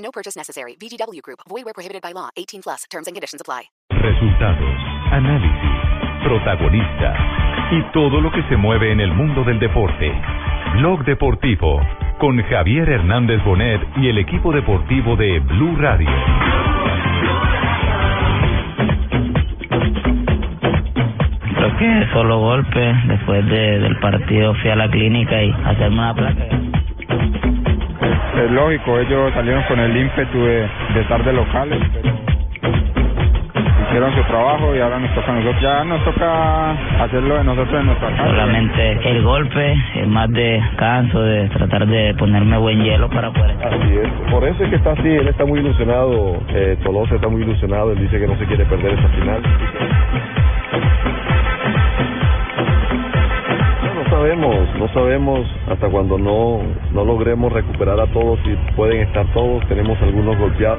No purchase necessary. VGW Group. Void where prohibited by law. 18 plus. Terms and conditions apply. Resultados, análisis, protagonistas y todo lo que se mueve en el mundo del deporte. Blog Deportivo con Javier Hernández Bonet y el equipo deportivo de Blue Radio. Creo que solo golpe. Después de, del partido fui a la clínica y hacerme una placa. Es lógico, ellos salieron con el ímpetu de, de estar de locales, pero hicieron su trabajo y ahora nos toca a nosotros. Ya nos toca hacerlo de nosotros en nuestra casa. Solamente el golpe, es más de canso, de tratar de ponerme buen hielo para poder estar. Así es, por eso es que está así, él está muy ilusionado, eh, Tolosa está muy ilusionado, él dice que no se quiere perder esa final. Sabemos, no sabemos hasta cuando no, no logremos recuperar a todos y pueden estar todos, tenemos algunos golpeados.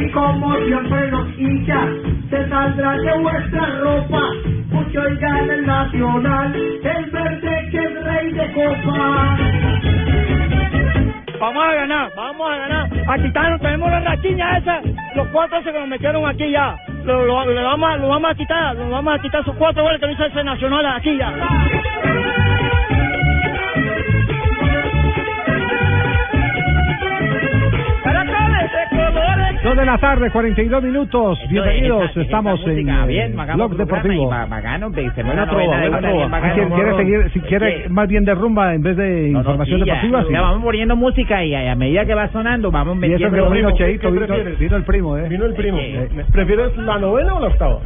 Y como siempre los hinchas se saldrán de vuestra ropa, mucho gana el nacional, el verde que es rey de copa. Vamos a ganar, vamos a ganar. A Titano tenemos la rachiña esa, los cuatro se nos metieron aquí ya. Lo, lo, lo vamos, a- lo vamos a quitar, lo vamos a quitar sus cuatro goles que no hizo ese nacional aquí ya. Dos de la tarde, 42 minutos. Bienvenidos, esa- esa estamos en música, eh, bien, Blog Deportivo. novela ¿Quiere, no, seguir, si es quiere que- más bien de rumba en vez de información Sí, ya, deportiva? sí. ya vamos poniendo música y a, a medida que va sonando vamos Y eso metiendo... que no vino ¿Qué Cheito, vino, prefieres? vino el primo, ¿eh? Vino el primo. Eh, ¿Prefieres la novena o la octava?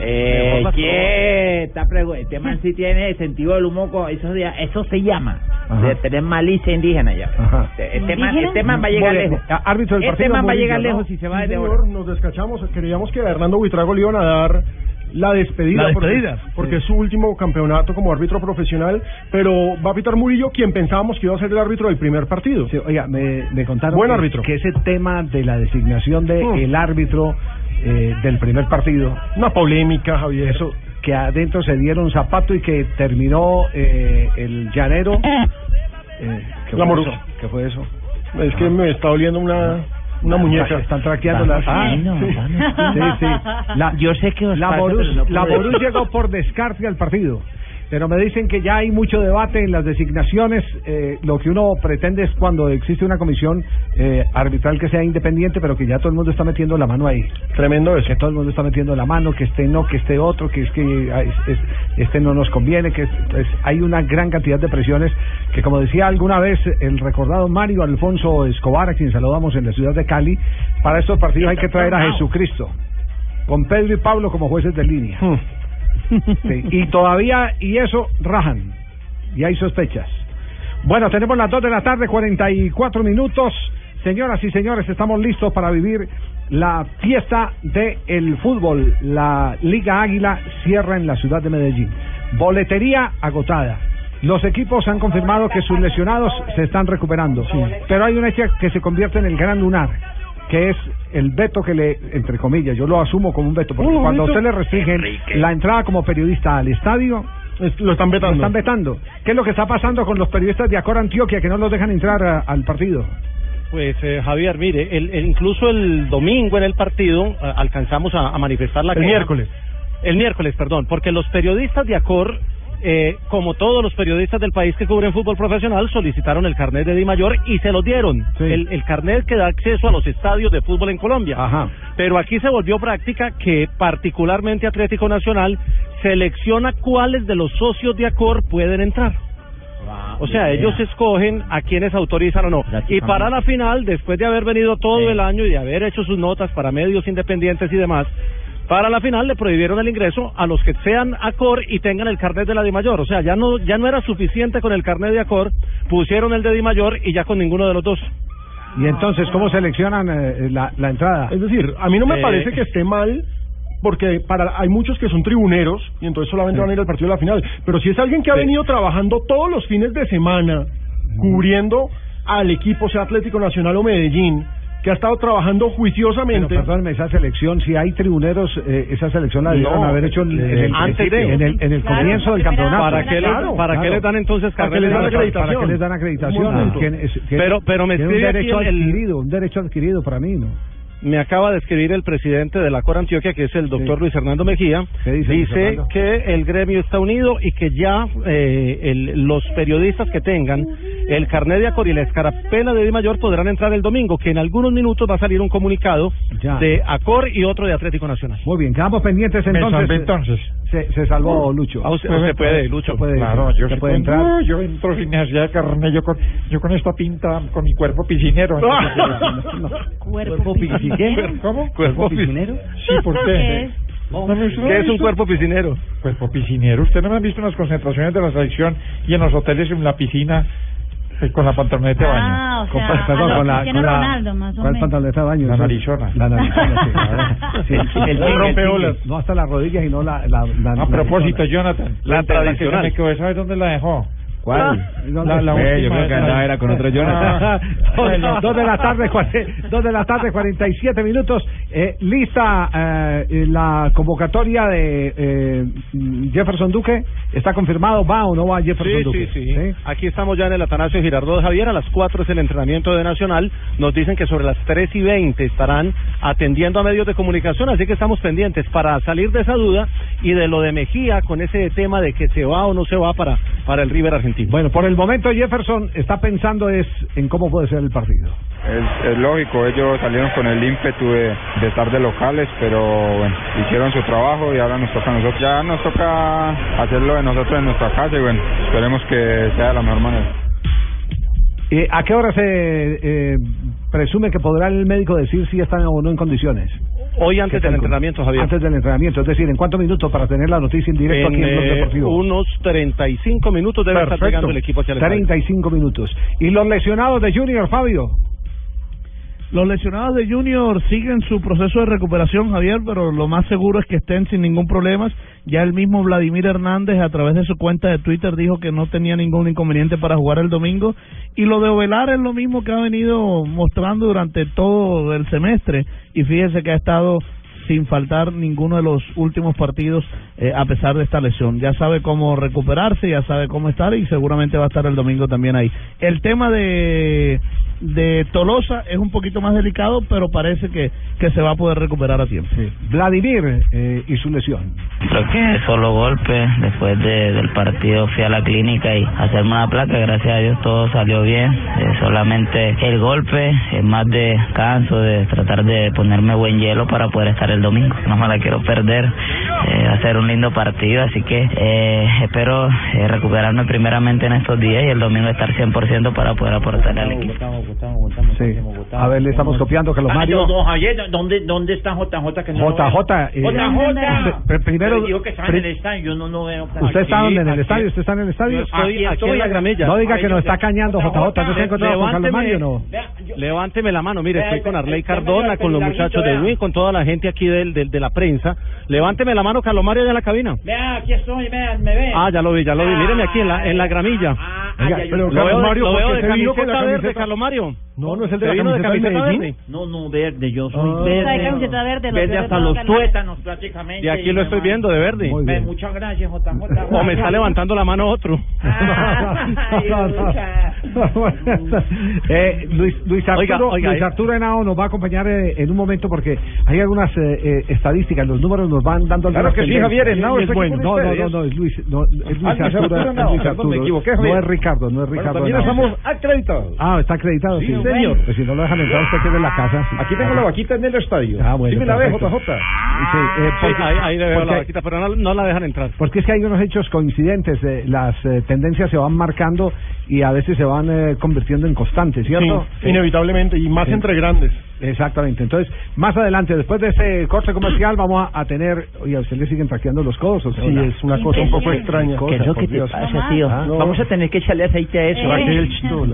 Eh, esta pregu- este man sí tiene sentido del humor, co- eso, se- eso se llama de tener malicia indígena ya. Este, este man, este man va a llegar lejos. Árbitro del este man va a llegar ¿no? lejos si se va Sí, desde señor, nos descachamos. Creíamos que a Hernando Buitrago le iban a dar la despedida. La porque- despedida, Porque, sí. es su último campeonato como árbitro profesional, pero va a pitar Murillo, quien pensábamos que iba a ser el árbitro del primer partido. Sí, oiga, me, me contaron Buen que, árbitro. que ese tema de la designación de Mm. el árbitro eh, del primer partido, Una polémica, Javier. eso que adentro se dieron zapato y que terminó eh, el llanero. Eh, ¿qué, La fue morusa. eso? ¿Qué fue eso? Es que me está oliendo una, una muñeca. Están traqueando fino, sí. sí, sí. La, Yo sé que os la Borus, no la. Borus llegó por descarte al partido. Pero me dicen que ya hay mucho debate en las designaciones. eh, lo que uno pretende es cuando existe una comisión eh, arbitral que sea independiente, pero que ya todo el mundo está metiendo la mano ahí. Tremendo eso. Que todo el mundo está metiendo la mano, que este no, que este otro, que es que es- es- este no nos conviene, que es- es- hay una gran cantidad de presiones que, como decía alguna vez el recordado Mario Alfonso Escobar, a quien saludamos en la ciudad de Cali, para estos partidos hay que traer a Jesucristo, con Pedro y Pablo como jueces de línea. Hmm. Sí, y todavía, y eso, rajan. Y hay sospechas. Bueno, tenemos las 2 de la tarde, 44 minutos. Señoras y señores, estamos listos para vivir la fiesta del el fútbol. La Liga Águila cierra en la ciudad de Medellín. Boletería agotada. Los equipos han confirmado que sus lesionados se están recuperando. Pero hay una hecha que se convierte en el gran lunar, que es el veto que le, entre comillas, yo lo asumo como un veto, porque Un cuando a usted le restringen la entrada como periodista al estadio, Es- Lo están vetando. lo están vetando. ¿Qué es lo que está pasando con los periodistas de Acor Antioquia que no los dejan entrar a- al partido? Pues eh, Javier, mire, el, el- incluso el domingo en el partido eh, alcanzamos a, a manifestar la El queja. miércoles. El miércoles, perdón, porque los periodistas de Acor, eh, como todos los periodistas del país que cubren fútbol profesional, solicitaron el carnet de Di Mayor y se lo dieron. Sí. El, el carnet que da acceso a los estadios de fútbol en Colombia. Ajá. Pero aquí se volvió práctica que particularmente Atlético Nacional selecciona cuáles de los socios de Acor pueden entrar. O sea, ellos escogen a quienes autorizan o no. Y para la final, después de haber venido todo el año y de haber hecho sus notas para medios independientes y demás, para la final le prohibieron el ingreso a los que sean Acor y tengan el carnet de la Di Mayor. O sea, ya no, ya no era suficiente con el carnet de Acor, pusieron el de Di Mayor y ya con ninguno de los dos. Y entonces, ¿cómo seleccionan eh, la, la entrada? Es decir, a mí no me Eh, parece que esté mal porque para hay muchos que son tribuneros y entonces solamente van a ir al partido de la final. Pero si es alguien que ha venido trabajando todos los fines de semana cubriendo al equipo, sea Atlético Nacional o Medellín, que ha estado trabajando juiciosamente. Pero perdóneme, esa selección, si hay tribuneros, eh, esa selección la debieron No, haber hecho en, en el, antes de. en el, en el Claro, comienzo del campeonato. ¿Para qué le- Claro, para qué claro. le dan entonces ¿Para qué les dan acreditación? ¿Para qué les dan Un acreditación? momento. ¿Quién es- quién- Pero- pero me tiene un escribe aquí derecho el- adquirido, un derecho adquirido para mí, ¿no? Me acaba de escribir el presidente de la Cor Antioquia, que es el doctor Luis Hernando Mejía. dice, que el gremio está unido y que ya eh, el- los periodistas que tengan el carnet de Acor y la escarapela de Di Mayor podrán entrar el domingo, que en algunos minutos va a salir un comunicado Ya. de Acor y otro de Atlético Nacional. Muy bien, quedamos pendientes entonces. Se, se salvó Lucho. Ah, usted- usted puede, Lucho. Puede, Claro, yo se sí puede puedo- entrar. No, yo entro sin necesidad de carnet, yo con, yo con esta pinta, con mi cuerpo piscinero. ¿Cuerpo piscinero? ¿Cómo? ¿Cuerpo piscinero? Sí, ¿por ¿Qué qué? es? No me- ¿usted no ¿Qué es un cuerpo piscinero? Cuerpo piscinero. ¿Usted no me ha visto en las concentraciones de la selección y en los hoteles en la piscina con la pantaloneta de baño? Ah, o Con- sea, perdón, a lo con la- con la- Ronaldo, más o ¿Cuál menos. pantaloneta de baño? La narizona. La narizona, sí. Sí, El el el tigre. No hasta las rodillas y no la... la, la A propósito. Jonathan, La que tradicional. me quedó, ¿sabes dónde la dejó? ¿Cuál? La, la Eh, yo creo que andaba era con otro Jonathan. Ah, bueno. dos de la tarde, dos de la tarde, 47 minutos. Eh, lista eh, la convocatoria de eh, Jefferson Duque. ¿Está confirmado? ¿Va o no va Jefferson Sí, Duque? sí, sí, Aquí estamos ya en el Atanasio Girardot Javier. A las 4 es el entrenamiento de Nacional. Nos dicen que sobre las 3 y 20 estarán atendiendo a medios de comunicación. Así que estamos pendientes para salir de esa duda y de lo de Mejía con ese tema de que se va o no se va para, para el River argentino. Bueno, por el momento Jefferson está pensando es en cómo puede ser el partido. Es, es lógico, ellos salieron con el ímpetu de, de estar de locales, pero bueno, hicieron su trabajo y ahora nos toca a nosotros. Ya nos toca hacerlo de nosotros en nuestra casa y bueno, esperemos que sea de la mejor manera. Eh, ¿A qué hora se eh, presume que podrá el médico decir si están o no en condiciones? Hoy antes ¿Qué del entrenamiento, Javier. Antes del entrenamiento, es decir, ¿en cuántos minutos para tener la noticia en directo En aquí en Blog eh, Deportivo? unos 35 minutos debe estar llegando el equipo hacia el estadio. 35 minutos. ¿Y los lesionados de Junior, Fabio? Los lesionados de Junior siguen su proceso de recuperación, Javier, pero lo más seguro es que estén sin ningún problema. Ya el mismo Vladimir Hernández, a través de su cuenta de Twitter, dijo que no tenía ningún inconveniente para jugar el domingo. Y lo de Ovelar es lo mismo que ha venido mostrando durante todo el semestre. Y fíjese que ha estado sin faltar ninguno de los últimos partidos eh, a pesar de esta lesión. Ya sabe cómo recuperarse, ya sabe cómo estar y seguramente va a estar el domingo también ahí. El tema de de Tolosa es un poquito más delicado, pero parece que, que se va a poder recuperar a tiempo. Vladimir eh, y su lesión. Creo que solo golpe. Después de, del partido fui a la clínica y hacerme una placa. Gracias a Dios todo salió bien. Eh, solamente el golpe es más de canso, de tratar de ponerme buen hielo para poder estar el domingo. No me la quiero perder. Eh, va a ser un lindo partido, así que eh, espero eh, recuperarme primeramente en estos días y el domingo estar 100% para poder aportar al equipo. Sí. A ver, le estamos copiando que los Ah, Mario. don, Javier, ¿dónde, ¿dónde está JJ? Que no JJ, eh, JJ. Pr- primero- Pero dijo que estaba en el estadio, yo no lo veo. ¿Usted está donde? ¿En el aquí. estadio? ¿Usted está en el estadio? Yo estoy aquí en la gramilla. No diga Ay, que yo nos está cañando JJ. ¿No se ha encontrado con Carlos Mario no? Levánteme la mano, mire, Vea, estoy con Arley Cardona, con los muchachos de. Win, con toda la gente aquí del, del- de la prensa. Levánteme la mano, Carlos Mario, de la cabina. Vea, aquí estoy, vean, me ve. Ah, ya lo vi, ya lo vi. Míreme aquí en la, en la gramilla. Ya, ya, lo Carlos Mario, lo ¿por veo qué de se vino con la camiseta? Carlos Mario. No, no es el de ¿Se la camiseta camiseta Medellín. verde? No, no, verde, yo soy Ah. verde. Camiseta verde, los Verde hasta no los tuétanos prácticamente. Y aquí lo estoy viendo de verde. Bien. Muchas gracias, JJ. O me está levantando la mano otro. Eh, Luis, Luis Arturo, Oiga, oiga, Luis eh. Arturo Henao nos va a acompañar eh, en un momento porque hay algunas eh, eh, estadísticas, los números nos van dando Claro que sí. Javier, Henao Y es bueno. No, no, no, no, es Luis, no, es Luis Ah, Arturo, Arturo es Henao, Luis perdón, me Arturo. equivoqué, no es Ricardo, no es Bueno, Ricardo. también Henao. estamos acreditados. Ah, está acreditado, sí. Sí, señor. Pues si no lo dejan entrar, usted queda en la casa. sí. Aquí tengo la vaquita en el estadio. Ah, bueno, Sí me la ve. JJ. Sí, eh, Sí, ahí, ahí le veo la vaquita, pero no, no la dejan entrar. Porque es que hay unos hechos coincidentes, eh, las eh, tendencias se van marcando y a veces se van eh, convirtiendo en constantes, ¿cierto? Sí, inevitablemente, y más Sí. entre grandes. Exactamente. Entonces, más adelante, después de este corte comercial, vamos a, a tener. Oye, ¿a usted le siguen taqueando los codos? O sea, Sí, es una cosa un poco extraña. Cosa, ¿Qué es lo que te pasa, tío? Ah, Vamos a tener que echarle aceite a eso.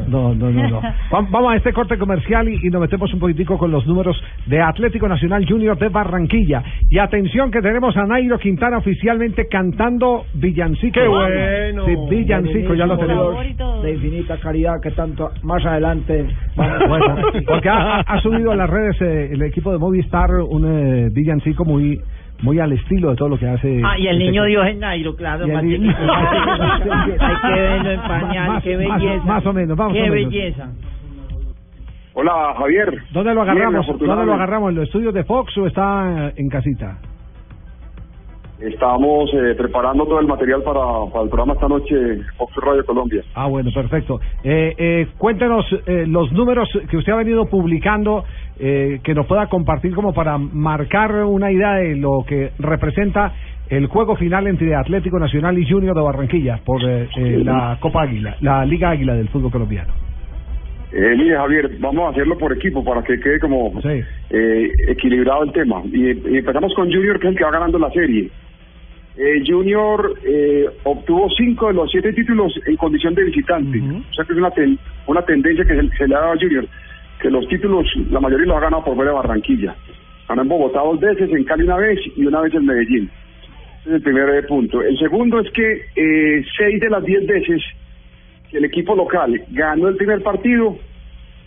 No, no, no, no. Va- Vamos a este corte comercial y, y nos metemos un poquitico con los números de Atlético Nacional Junior de Barranquilla. Y atención que tenemos a Nairo Quintana oficialmente cantando villancico. ¡Qué bueno! Sí, villancico, ya lo tenemos. De infinita caridad que tanto más adelante. Bueno, porque ha, ha subido las redes eh, el equipo de Movistar un eh, villancico muy muy al estilo de todo lo que hace. Ah, y el este niño. Dios es Nairo, claro. El más. Hay que verlo en pañal, Más- qué más- belleza. más o menos, vamos Qué menos. belleza. Hola, Javier. ¿Dónde lo Bien, agarramos? ¿Dónde lo agarramos? ¿En los estudios de Fox o está en casita? Estamos eh, preparando todo el material para, para el programa esta noche, Fox Radio Colombia. Ah, bueno, perfecto. Eh, eh, cuéntenos eh, los números que usted ha venido publicando, eh, que nos pueda compartir como para marcar una idea de lo que representa el juego final entre Atlético Nacional y Junior de Barranquilla por eh, la Copa Águila, la Liga Águila del fútbol colombiano. Eh, mire, Javier, vamos a hacerlo por equipo para que quede como eh, equilibrado el tema. Y, y empezamos con Junior, que es el que va ganando la serie. Eh, Junior eh, obtuvo cinco de los siete títulos en condición de visitante. O sea que es una, ten- una tendencia que se, se le ha dado a Junior, que los títulos, la mayoría los ha ganado por fuera de Barranquilla. Ganó en Bogotá dos veces, en Cali una vez y una vez en Medellín. Ese es el primer eh, punto. El segundo es que eh, seis de las diez veces que el equipo local ganó el primer partido,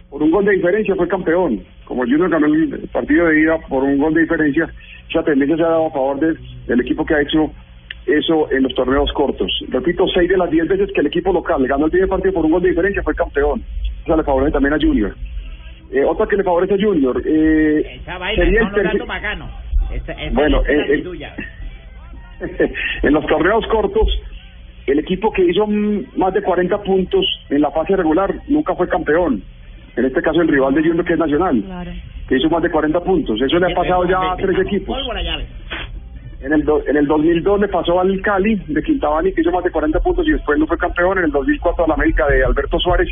por un gol de diferencia fue campeón. Como Junior ganó el partido de ida por un gol de diferencia, esa tendencia se ha dado a favor de- del equipo que ha hecho eso en los torneos cortos. Repito, seis de las diez veces que el equipo local ganó el primer partido por un gol de diferencia fue campeón. Eso le favorece también a Junior. Eh, otra que le favorece a Junior eh, Esa vaina sería. Esa, esa Bueno, eh, en los torneos cortos, el equipo que hizo más de 40 puntos en la fase regular nunca fue campeón. En este caso, el rival de Junior, que es Nacional, que hizo más de 40 puntos. Eso le ha pasado ya a tres equipos. En el, do- en el 2002 le pasó al Cali de Quintabani, que hizo más de 40 puntos y después no fue campeón. En el 2004 al América de Alberto Suárez.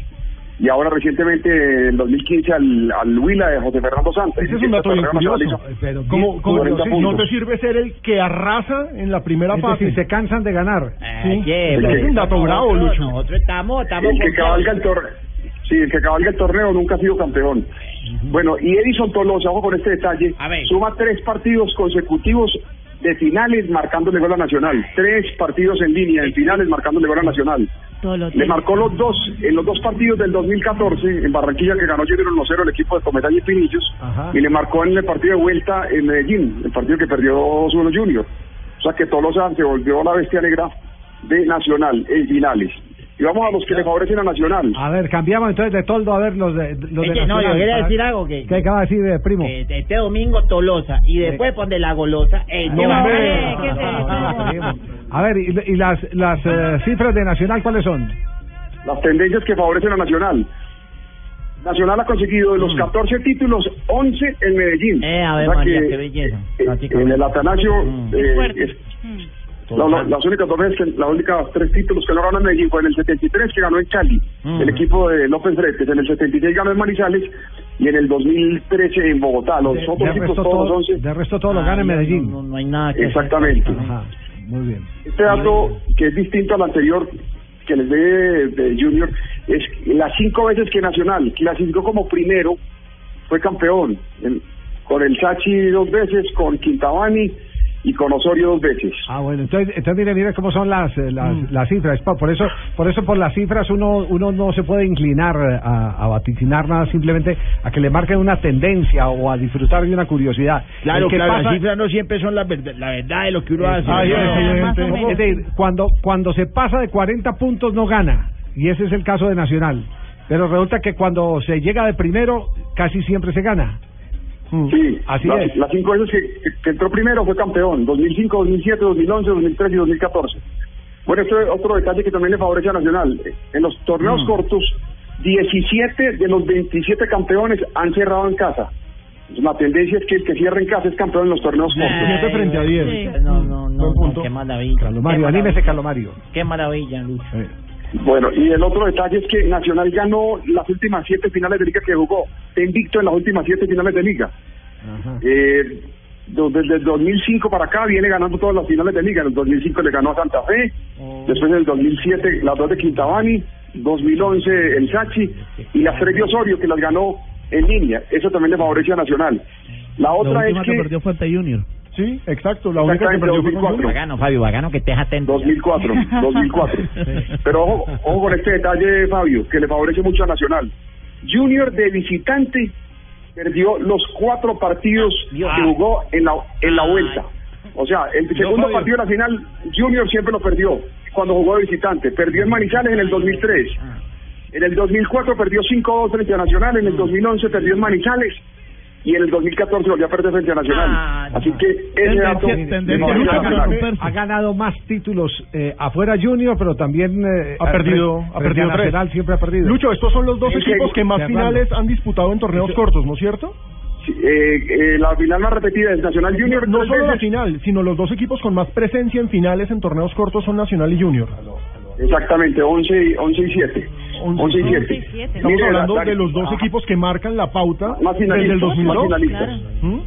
Y ahora recientemente, en el 2015, al, al Huila de José Fernando Santos. Ese es un dato bien curioso. Pero Como, como- 40 sí, puntos. no te sirve ser el que arrasa en la primera Es fase. decir, se cansan de ganar. Sí. Oye, Ese es un dato bravo, Lucho. Nosotros estamos, estamos el que con- cabalga el torneo. Sí, el que cabalga el torneo nunca ha sido campeón. Bueno, y Edison Tolosa, ojo con este detalle, suma tres partidos consecutivos de finales marcándole gol a Nacional. Tres partidos en línea en finales marcándole gol a Nacional. Le marcó los dos, en los dos partidos del 2014 en Barranquilla que ganó Junior 1-0 el equipo de Comesaña y Pinillos. Y le marcó en el partido de vuelta en Medellín, el partido que perdió 2-1 Junior. O sea que Tolosa se volvió la bestia negra de Nacional en finales. Y vamos a los que le favorecen a Nacional. A ver, cambiamos entonces de toldo a ver los de, los de no, yo quería decir algo que- ¿Qué acaba de decir, eh, primo? que este domingo Tolosa y después pon de la golosa. Ey, No, ¿qué va a hombre. hacer? A ver, y, y las, las eh, cifras de Nacional, ¿cuáles son? las tendencias que favorecen a Nacional. Nacional ha conseguido de los 14 títulos, 11 en Medellín. Eh, a ver, O sea María, que, qué belleza. eh, en el Atanasio, eh, es- la- la- las únicas dos veces, que, las únicas tres títulos que no ganó en Medellín fue en el 73 que ganó en Cali, Mm. el equipo de López Fretes, en el 76 ganó en Manizales y en el 2013 en Bogotá. Los De, otros de títulos resto, todos todo, 11. de resto todo lo gana en Medellín. No, no hay nada que hacer. Exactamente. Ajá, muy bien. Este dato, que es distinto al anterior que les dé de Junior, es que las cinco veces que Nacional clasificó como primero, fue campeón. En- con el Sachi dos veces, con Quintabani y con Osorio dos veces. Ah, bueno, entonces, entonces mire, mire cómo son las, eh, las, las cifras. Por eso, por eso por las cifras uno, uno no se puede inclinar eh, a, a vaticinar nada, simplemente a que le marquen una tendencia o a disfrutar de una curiosidad. Claro, que claro, pasa- las cifras no siempre son la verdad, la verdad de lo que uno hace. Ay, No, es decir, cuando, cuando se pasa de 40 puntos no gana, y ese es el caso de Nacional. Pero resulta que cuando se llega de primero, casi siempre se gana. Sí, Así las, es. las cinco veces que, que- que entró primero fue campeón, 2005, 2007, 2011, 2013 y 2014. Bueno, esto es otro detalle que también le favorece a Nacional. En los torneos cortos, 17 de los 27 campeones han cerrado en casa. La tendencia es que el que cierra en casa es campeón en los torneos cortos. Siete frente a diez. No, no, no, no, qué maravilla. Calomario, qué anímese maravilla. Calomario. Qué maravilla, Lucho. Bueno, y el otro detalle es que Nacional ganó las últimas siete finales de liga que jugó. Está invicto en las últimas siete finales de liga. Eh, desde el 2005 para acá viene ganando todas las finales de liga. En el 2005 le ganó a Santa Fe, después en el 2007 las dos de Quintabani, 2011 el Sachi y las tres de Osorio que las ganó en línea. Eso también le favorece a Nacional. La La otra última es que que... perdió fue ante Junior. Sí, exacto. La única que perdió fue con 2004. Junior. Bacano, Fabio, bacano que estés atento. 2004, 2004. Pero ojo, ojo con este detalle, Fabio, que le favorece mucho a Nacional. Junior de visitante perdió los cuatro partidos que jugó en la, en la vuelta. O sea, el segundo Fabio. partido de la final, Junior siempre lo perdió cuando jugó de visitante. Perdió en Manizales en el 2003. En el 2004 perdió 5-2 frente a Nacional. En el 2011 perdió en Manizales. Y en el 2014 volvió a perder frente a Nacional. Así que ese dato ha ganado más títulos eh, afuera Junior, pero también eh, Ha perdido, ha perdido tres. Nacional siempre ha perdido. Lucho, estos son los dos equipos que más finales han disputado en torneos cortos, ¿no es cierto? Sí, eh, eh, la final más repetida es Nacional Junior. No solo la final, sino los dos equipos con más presencia en finales en torneos cortos son Nacional y Junior. Exactamente, 11 y, 11 y 7. 11 y 7. Estamos Mire, hablando la- de los dos ah, equipos que marcan la pauta Más desde el finalistas, 2002. más finalistas. ¿Mm?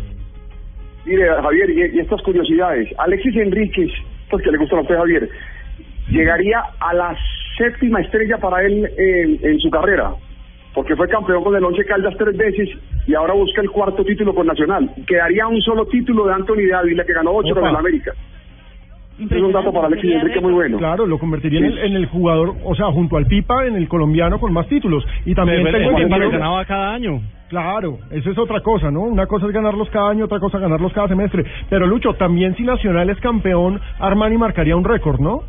Mire, Javier, y, y estas curiosidades. Alexis Enríquez, pues que le gusta a usted, Javier, llegaría a la séptima estrella para él en, en su carrera, porque fue campeón con el Once Caldas tres veces y ahora busca el cuarto título con Nacional. Quedaría un solo título de Anthony Dávila, que ganó ocho Opa. con el América. Es un dato para Alexis Enrique muy bueno. Claro, lo convertiría en, Sí. el, en el jugador, o sea, junto al Pipa, en el colombiano con más títulos. Y también Pero el tengo Pipa lo entendido- ganaba cada año. Claro, eso es otra cosa, ¿no? Una cosa es ganarlos cada año, otra cosa es ganarlos cada semestre. Pero Lucho, también si Nacional es campeón, Armani marcaría un récord, ¿no?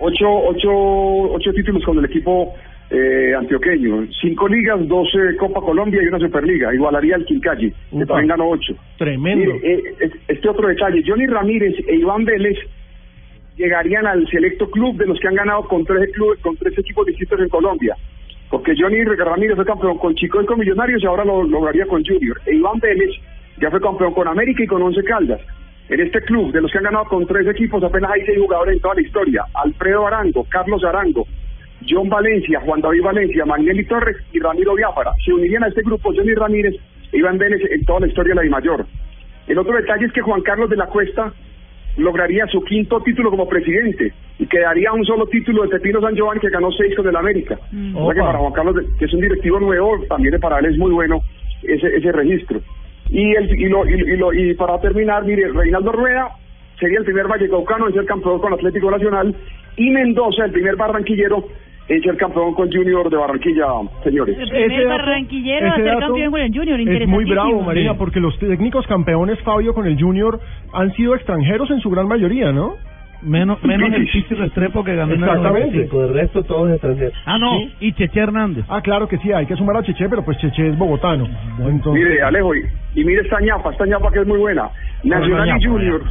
Ocho, ocho, ocho títulos con el equipo eh, antioqueño. Cinco ligas, doce Copa Colombia y una Superliga. Igualaría al Quincalle, que también ganó ocho. Tremendo. Eh, es- este otro detalle, Johnny Ramírez e Iván Vélez llegarían al selecto club de los que han ganado con tres clubes, con tres equipos distintos en Colombia. Porque Johnny Ramírez fue campeón con Chico y con Millonarios y ahora lo lograría con Junior. E Iván Vélez ya fue campeón con América y con Once Caldas. En este club, de los que han ganado con tres equipos, apenas hay seis jugadores en toda la historia. Alfredo Arango, Carlos Arango, John Valencia, Juan David Valencia, Manuel Torres y Ramiro Biafara. Se unirían a este grupo Johnny Ramírez e Iván Vélez en toda la historia de la Dimayor. El otro detalle es que Juan Carlos de la Cuesta lograría su quinto título como presidente y quedaría un solo título de Pepino San Giovanni que ganó seis con el América. O sea que para Juan Carlos, de- que es un directivo nuevo, también para él es muy bueno ese, ese registro. Y, el, y, lo, y, y lo- y para terminar, mire, Reinaldo Rueda sería el primer vallecaucano en ser campeón con Atlético Nacional y Mendoza, el primer barranquillero en ser campeón con Junior de Barranquilla, señores. El primer barranquillero a ese ser dato campeón con el Junior, Es muy bravo, Marina, porque los técnicos campeones, Fabio, con el Junior, han sido extranjeros en su gran mayoría, ¿no? Menos, menos el Pizzi Restrepo que ganó en el Exactamente. 95. De resto, todos extranjeros. Ah, no, y Cheche Hernández. Ah, claro que sí, hay que sumar a Cheche, pero pues Cheche es bogotano. Entonces, Mire, Alejo, y, y mire esta ñapa, esta ñapa que es muy buena. Nacional y ñapa, Junior.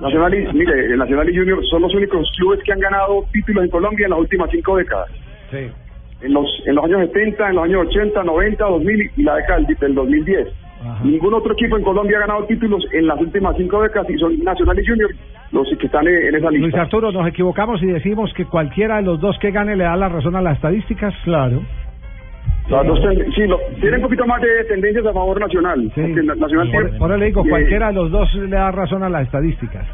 Nacional y, mire, el Nacional y Junior son los únicos clubes que han ganado títulos en Colombia en las últimas cinco décadas. Sí. En los, en los años 70, en los años 80, 90, 2000 y la década del, del 2010. Ningún otro equipo en Colombia ha ganado títulos en las últimas cinco décadas y son Nacional y Junior los que están en, en esa Luis lista. Arturo, nos equivocamos y decimos que cualquiera de los dos que gane le da la razón a las estadísticas. Claro. Las dos ten- sí, lo, tiene un poquito más de tendencias a favor nacional. na- nacional Por, tiene- por eso le digo, eh, cualquiera de los dos le da razón a las estadísticas.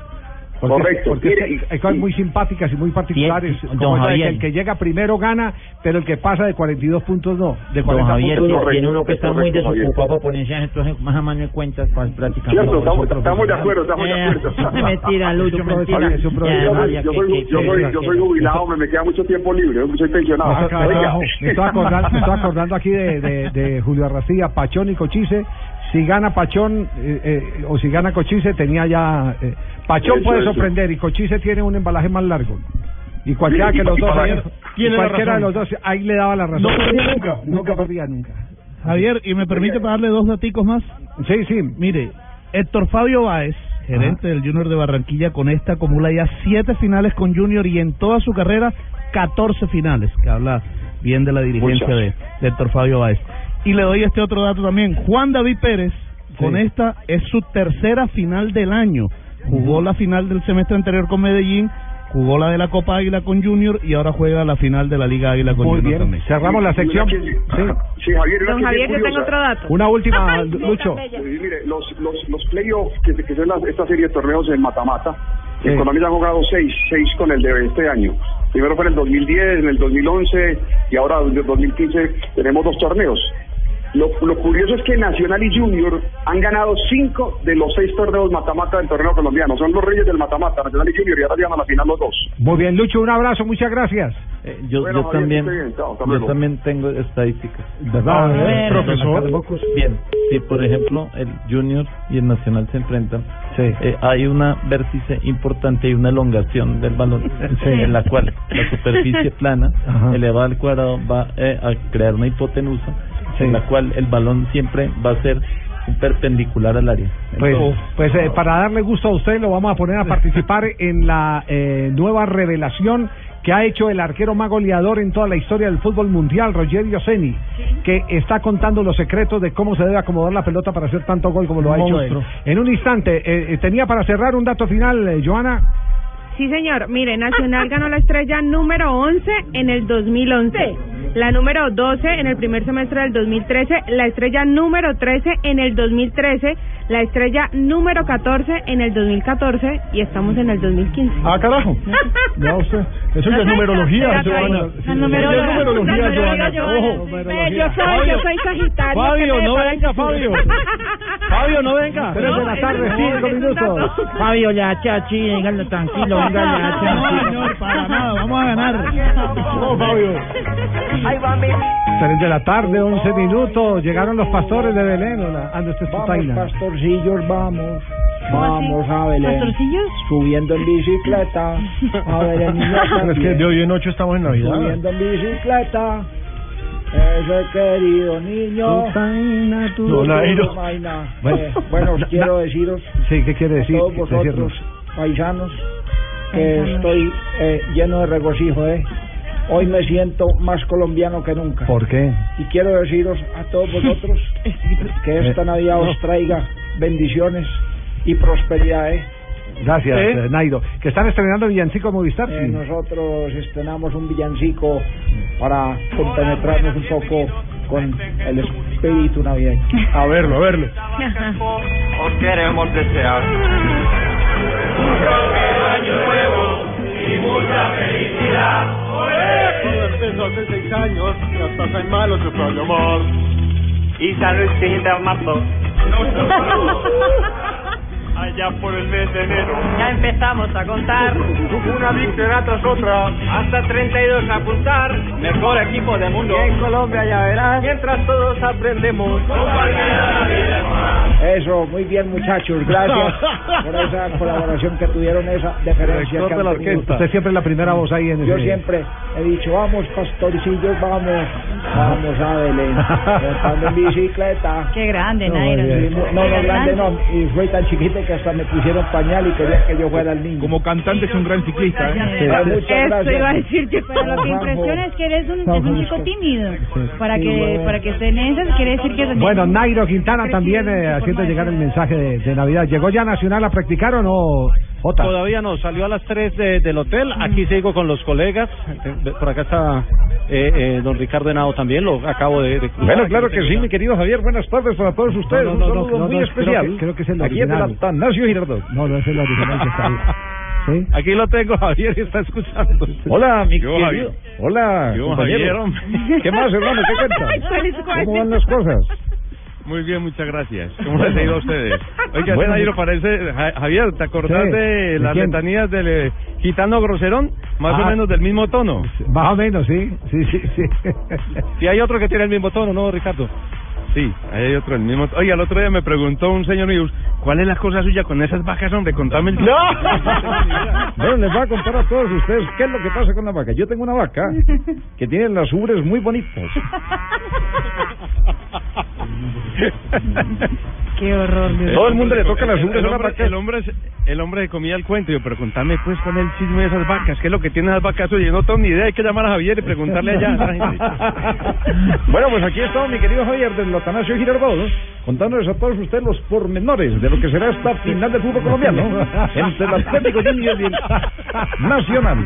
Porque, Correcto. Porque Mire, es que hay cosas muy simpáticas y muy particulares. Como don que Javier. el que llega primero gana, pero el que pasa de 42 puntos no. De Don 40 Javier, puntos tiene, no. uno que está muy desocupado para ponerse a entonces más a mano de cuentas para prácticamente. Cierto, estamos, estamos de acuerdo, estamos de acuerdo. Eh, mentira, Lucho, mentira. Yo, soy, jubilado, me, me queda mucho tiempo libre, yo soy pensionado. Ah. Me estoy acordando, me estoy acordando aquí de, de, de Julio Arrastía, Pachón y Cochise. Si gana Pachón eh, eh, o si gana Cochise, tenía ya. eh, Pachón Eso, puede eso. sorprender y Cochise tiene un embalaje más largo. Y cualquiera Sí, que y- los dos, cualquiera de los dos, ahí le daba la razón. No perdía nunca. Nunca perdía nunca. Javier, ¿y me permite pagarle dos daticos más? Sí, sí. Mire, Héctor Fabio Báez, gerente del Junior de Barranquilla, con esta acumula ya siete finales con Junior y en toda su carrera 14 finales, que habla bien de la dirigencia Muchas. de, de Héctor Fabio Báez. Y le doy este otro dato también. Juan David Pérez, con esta, es su tercera final del año. Jugó la final del semestre anterior con Medellín, jugó la de la Copa Águila con Junior y ahora juega la final de la Liga Águila con Muy Junior bien. también. Cerramos la sección. Sí. Sí, Javier, una Don Javier, que tengo otro dato. Una última, Lucho. Sí, mire, los, los, los playoffs, que, que son las- esta serie de torneos en mata-mata, Sí. en Colombia han jugado seis, seis con el de este año. Primero fue en el 2010, en el 2011 y ahora en el 2015 tenemos dos torneos. Lo, lo curioso es que Nacional y Junior han ganado cinco de los seis torneos mata-mata del torneo colombiano. Son los reyes del mata-mata, Nacional y Junior, y ahora llegan a la final los dos. Muy bien, Lucho, un abrazo, muchas gracias. Yo, Bueno, yo Javier, también. Chao, yo también tengo estadísticas. ¿Verdad, ver, profesor? Bien, si por ejemplo el Junior y el Nacional se enfrentan, eh, hay una vértice importante y una elongación del balón, en la cual la superficie plana elevada al cuadrado va eh, a crear una hipotenusa, en la cual el balón siempre va a ser perpendicular al área. Pues, Entonces, pues eh, para darle gusto a usted, lo vamos a poner a participar en la eh, nueva revelación que ha hecho el arquero más goleador en toda la historia del fútbol mundial, Rogerio Ceni, que está contando los secretos de cómo se debe acomodar la pelota para hacer tanto gol como lo ha hecho. Monstruo. En un instante, eh, eh, tenía para cerrar un dato final, eh, Joana. Sí, señor. Mire, Nacional ganó la estrella número 11 en el 2011, la número 12 en el primer semestre del 2013, la estrella número 13 en el 2013, la estrella número 14 en el 2014 y estamos en el 2015. Ah, carajo. Vea usted. Eso ya es numerología, Joana. La numerología. Es Joana. Joana. Ojo. Yo soy, yo soy Sagitario. Fabio, ¿qué me no venga, Fabio. Fabio, no venga. Tres de la tarde, cinco minutos. Fabio, ya, chachi, díganlo tranquilo, venga, ya, chachi. No, señor, para nada, vamos a ganar. No, Fabio. Tres de la tarde, once minutos. Llegaron los pastores de Belén. Hola, anda este Vamos, Tutaina. Pastorcillos, vamos. Vamos a Belén. ¿Pastorcillos? Subiendo en bicicleta. A Belén. es que de hoy en ocho estamos en Navidad. Subiendo en bicicleta. Ese querido niño. Tutaina, tu- No, Nairo. Maina. Bueno, Eh, bueno, na- quiero deciros Sí, ¿qué quiere a decir? todos vosotros, Decirnos. paisanos, que Paisanos. estoy eh, lleno de regocijo, ¿eh? Hoy me siento más colombiano que nunca. ¿Por qué? Y quiero deciros a todos vosotros que esta Navidad os traiga bendiciones y prosperidad, ¿eh? Gracias, ¿Eh? eh, Nairo. Que están estrenando Villancico Movistar. Eh, sí. nosotros estrenamos un villancico para compenetrarnos un poco con el espíritu navideño. A verlo, a verlo. Os queremos desear un próspero año nuevo y mucha felicidad. Todo empezó hace seis años, las pasas en malos se fue a llamar. Y San Luis de marzo. Allá por el mes de enero. Ya empezamos a contar. Una victoria tras otra. Hasta 32 a apuntar. Mejor equipo del mundo. en Colombia ya verás. Mientras todos aprendemos. Eso, muy bien muchachos, gracias por esa colaboración que tuvieron, esa deferencia que de han la orquesta. Usted siempre es la primera voz ahí en Yo ese- siempre he dicho, vamos pastorcillos, vamos, vamos a Belén, montando en bicicleta. Qué grande, No, Nairo. sí, no, no, no, grande no, y soy tan chiquito que hasta me pusieron pañal y querían que yo fuera el niño. Como cantante es un gran ciclista, ¿eh? Ah, muchas Eso gracias. iba a decir yo. Pero lo que impresiona es que eres un, es un chico tímido. Para que para que esté en esas, quiere decir que... Bueno, Nairo Quintana también eh, haciendo llegar el mensaje de, de Navidad. ¿Llegó ya Nacional a practicar o no, Jota? Todavía no, salió a las 3 de- del hotel. Aquí sigo con los colegas. Eh, Por acá está eh, eh, don Ricardo Henao también, lo acabo de, de. Bueno, claro que sí, mi querido Javier. Buenas tardes para todos ustedes. No, no, Un no, saludo no, muy no, especial. creo que- creo que es el Aquí original. Atanasio Girardot. No, no es el original que está ahí. ¿Sí? Aquí lo tengo, Javier, y está escuchando. Hola, mi Yo, querido. Javier. Hola, Yo, compañero. Javier. ¿Qué más, hermano? ¿Qué cuentas? ¿Cómo van las cosas? Muy bien, muchas gracias. ¿Cómo les ha ido a ustedes? Oiga, Bueno, ese Nairo parece... Ja- Javier, ¿te acordás Sí, de ¿de las letanías del eh, gitano groserón? Más o Ah. menos del mismo tono. Más o menos, sí. Sí, sí, sí. Y hay otro que tiene el mismo tono, ¿no, Ricardo? Sí, ahí hay otro, el mismo... Oiga, el otro día me preguntó un señor mío, ¿cuál es la cosa suya con esas vacas, hombre? Contame el... Bueno, les voy a contar a todos ustedes qué es lo que pasa con la vaca. Yo tengo una vaca que tiene las ubres muy bonitas. Qué horror. Dios Todo el mundo le toca las el, ubres el a las hombre, el hombre el hombre se comía el cuento, yo, pero contame pues con el chisme de esas vacas, ¿qué es lo que tienen las vacas? Oye, no tengo ni idea, hay que llamar a Javier y preguntarle allá a esa gente. Bueno, pues aquí está mi querido Javier del Atanasio Girardot, contándoles a todos ustedes los pormenores de lo que será esta final del fútbol colombiano entre el Atlético Junior y el Nacional.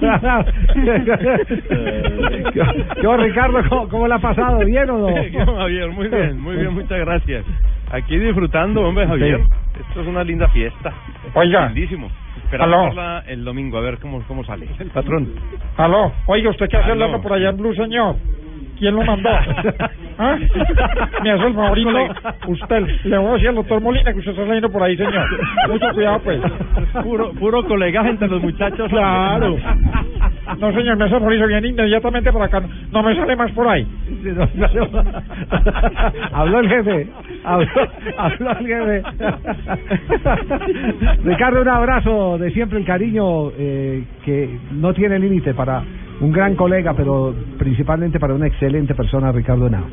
¿Qué va, Ricardo? ¿Cómo, cómo le ha pasado? ¿Bien o no? ¿Qué, Javier, muy bien, muy bien, muchas gracias. Aquí disfrutando, hombre, Javier. Esto es una linda fiesta. Oiga. Lindísimo. Esperamos el domingo, a ver cómo, cómo sale. El patrón. Aló, oiga, ¿usted qué hace hablando por allá en Blue, señor? ¿Quién lo mandó? ¿Ah? Me hace el favorito. Usted, le voy a decir al doctor Molina que usted está saliendo por ahí, señor. Mucho cuidado, pues. Puro, puro colegaje entre los muchachos. Claro. No, señor, me hace el favorito. Viene inmediatamente por acá. No me sale más por ahí. Habló el jefe. Habló, habló el jefe. Ricardo, un abrazo de siempre, el cariño eh, que no tiene límite para un gran colega, pero principalmente para una excelente persona, Ricardo Henao.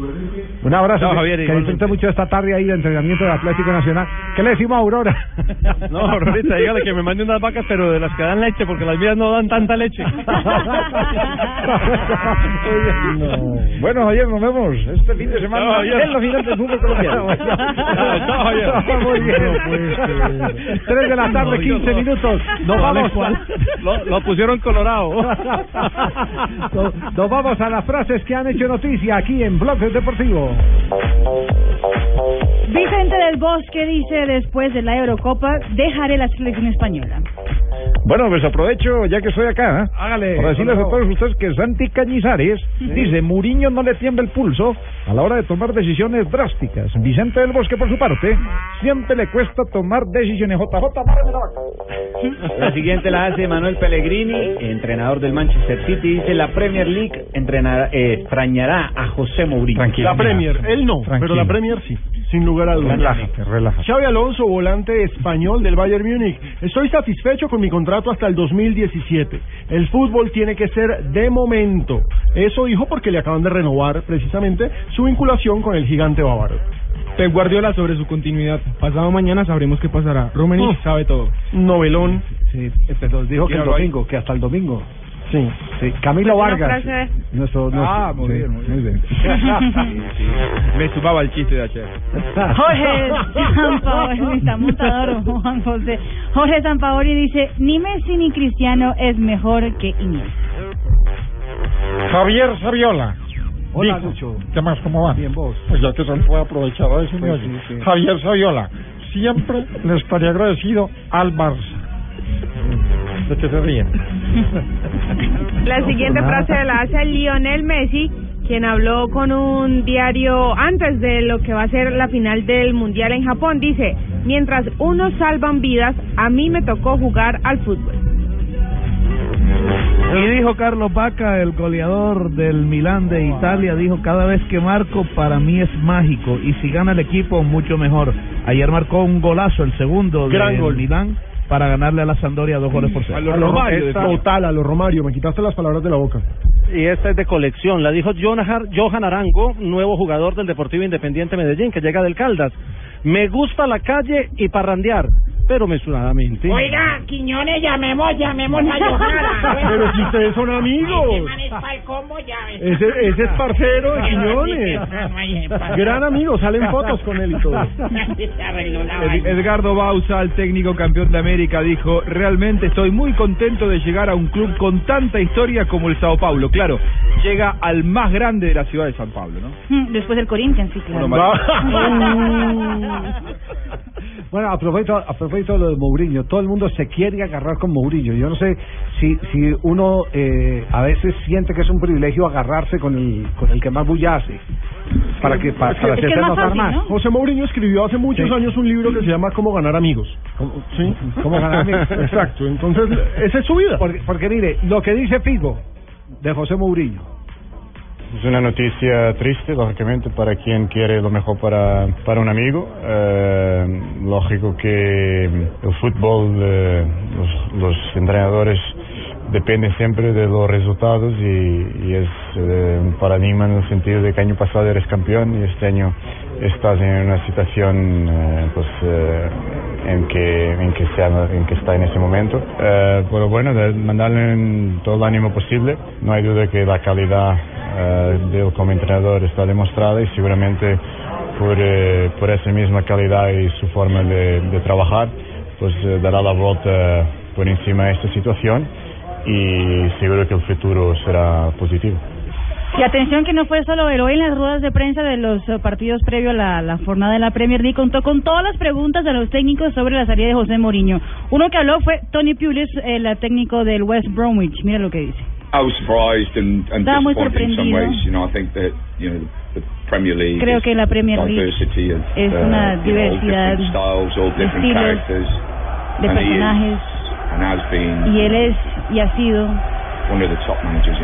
Un abrazo. Que- Javier, que disfrute mucho esta tarde ahí de entrenamiento del Atlético Nacional. ¿Qué le decimos a Aurora? No, Aurorita, dígale que me mande unas vacas, pero de las que dan leche, porque las mías no dan tanta leche. No. Bueno, Javier, nos vemos este fin de semana Javier. en final del fútbol colombiano. Muy bien. Tres de la tarde, 15 minutos. Nos vamos. Lo, lo pusieron colorado. Nos, vamos a las frases que han hecho noticia aquí en Blog Deportivo. Vicente del Bosque dice después de la Eurocopa, dejaré la selección española. Bueno, pues aprovecho ya que estoy acá ¿eh? Hágale. para decirles a todos ustedes que Santi Cañizares dice Muriño no le tiembla el pulso a la hora de tomar decisiones drásticas. Vicente del Bosque, por su parte, siempre le cuesta tomar decisiones. JJ, la. La siguiente la hace Manuel Pellegrini, entrenador del Manchester City. Dice la Premier League entrenará, eh, extrañará a José Mourinho. La Premier, él no, pero la Premier sí, sin lugar a dudas. Relájate, relájate. Xavi Alonso, volante español del Bayern Múnich. Estoy satisfecho con mi contrato hasta el 2017. El fútbol tiene que ser de momento. Eso dijo porque le acaban de renovar precisamente su vinculación con el gigante bávaro. Pep Guardiola sobre su continuidad. Pasado mañana sabremos qué pasará. Rummenigge sabe todo. Novelón. Sí, pero dijo que el domingo, que hasta el domingo. Sí. Sí, Camilo Vargas. frase- Nuestro, Ah, nuestro- muy sí, bien, muy bien. Me sumaba el chiste de ayer. Jorge Sampaoli, está montador Juan José. Jorge Sampaoli dice, ni Messi ni Cristiano es mejor que Iniesta. Javier Saviola. Hola, Dijo, Lucho. ¿Qué más? ¿Cómo va? Bien, vos. Pues ya que se puede aprovechar a eso, me Pues sí, sí. Javier Saviola. Siempre le estaría agradecido al Barça. La siguiente frase la hace Lionel Messi, quien habló con un diario antes de lo que va a ser la final del Mundial en Japón. Dice, mientras unos salvan vidas, a mí me tocó jugar al fútbol. Y dijo Carlos Vaca, el goleador del Milán de Italia, dijo, cada vez que marco para mí es mágico y si gana el equipo mucho mejor. Ayer marcó un golazo, el segundo Gran del gol. Milán para ganarle a la Sampdoria dos goles por cero. A lo Romario, total, a lo Romario, me quitaste las palabras de la boca. Y esta es de colección. La dijo Johan Arango, nuevo jugador del Deportivo Independiente Medellín, que llega del Caldas. Me gusta la calle y parrandear, pero mesuradamente. Oiga, Quiñones, llamemos, llamemos a Johanna. Pero si ustedes son amigos. Ese man es pa'l combo, ya ves. Ese, ese es parcero de Quiñones. Gran amigo, salen fotos con él y todo. Edgardo Bausa, el técnico campeón de América, dijo, realmente estoy muy contento de llegar a un club con tanta historia como el Sao Paulo. Claro, llega al más grande de la ciudad de San Pablo, ¿no? Mm, Después del Corinthians, sí, claro. Bueno, a propósito, a propósito de lo de Mourinho, todo el mundo se quiere agarrar con Mourinho. Yo no sé si si uno eh, a veces siente que es un privilegio agarrarse con el con el que más bulla hace para que para, para hacerse notar más. José Mourinho escribió hace muchos Sí. años un libro que se llama Cómo ganar amigos. ¿Sí? ¿Cómo ganar amigos? Exacto. Entonces, esa es su vida. Porque, porque mire, lo que dice Figo de José Mourinho. Es una noticia triste, lógicamente, para quien quiere lo mejor para, para un amigo. Eh, lógico que el fútbol, eh, los, los entrenadores depende siempre de los resultados y, y es eh, un paradigma en el sentido de que año pasado eres campeón y este año estás en una situación eh, pues eh, en que en que sea en que está en ese momento. Eh, pero bueno de mandarle todo el ánimo posible. No hay duda que la calidad eh, de él como entrenador está demostrada y seguramente por, eh, por esa misma calidad y su forma de, de trabajar pues dará la vuelta por encima de esta situación y seguro que el futuro será positivo Y atención que no fue solo él, hoy en las ruedas de prensa de los eh, partidos previos a la, la jornada de la Premier League contó con todas las preguntas de los técnicos sobre la salida de José Mourinho. Uno que habló fue Tony Pulis, el eh, técnico del West Bromwich. Mira lo que dice. I was surprised and, and Estaba muy sorprendido. ways. You know, I think that you know the Premier League Creo que la Premier League es uh, una all diversidad different styles, all de different estilos, characters, de personajes y él es y ha sido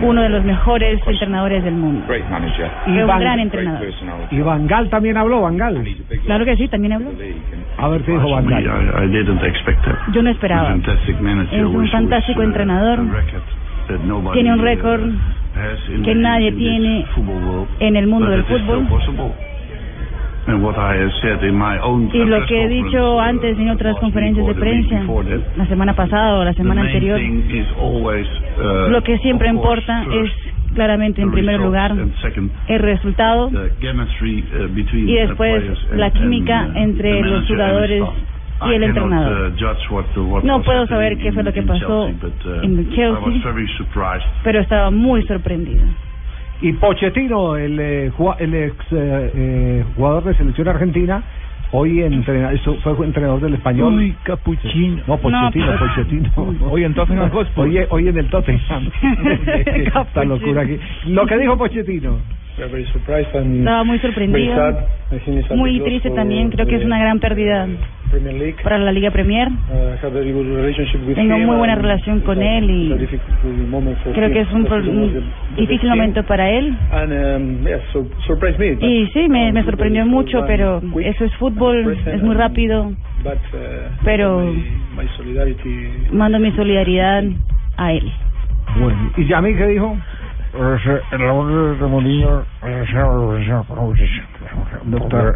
uno de los mejores entrenadores del mundo. Fue un gran entrenador. Y Van Gaal también habló, Van Gaal. Claro que sí, también habló. A ver qué dijo Van Gaal. Yo no esperaba. Es un fantástico entrenador. Tiene un récord que nadie tiene en el mundo del fútbol. Y lo que he dicho uh, antes en otras conferencias de prensa, la semana pasada o la semana anterior, uh, lo que siempre importa first, es claramente en primer lugar el resultado uh, y después la química uh, entre los jugadores y el entrenador. uh, No puedo saber qué fue lo que pasó uh, en Chelsea. pero estaba muy sorprendido. Y Pochettino, el, eh, el ex eh, eh, jugador de selección argentina, hoy entrena, eso fue entrenador del español. Uy, capuchino. No, Pochettino, No. Pochettino. Hoy en Tottenham. Hoy, hoy en el Tottenham. Esta locura aquí. Lo que dijo Pochettino. Estaba muy sorprendido, muy triste también. Creo que es una gran pérdida para la Liga Premier. Tengo muy buena relación con él y creo que es un, difícil momento para él. Y sí, me, me sorprendió mucho, pero eso es fútbol, es muy rápido, pero mando mi solidaridad a él. Bueno, ¿y Yamil qué dijo? Doctor,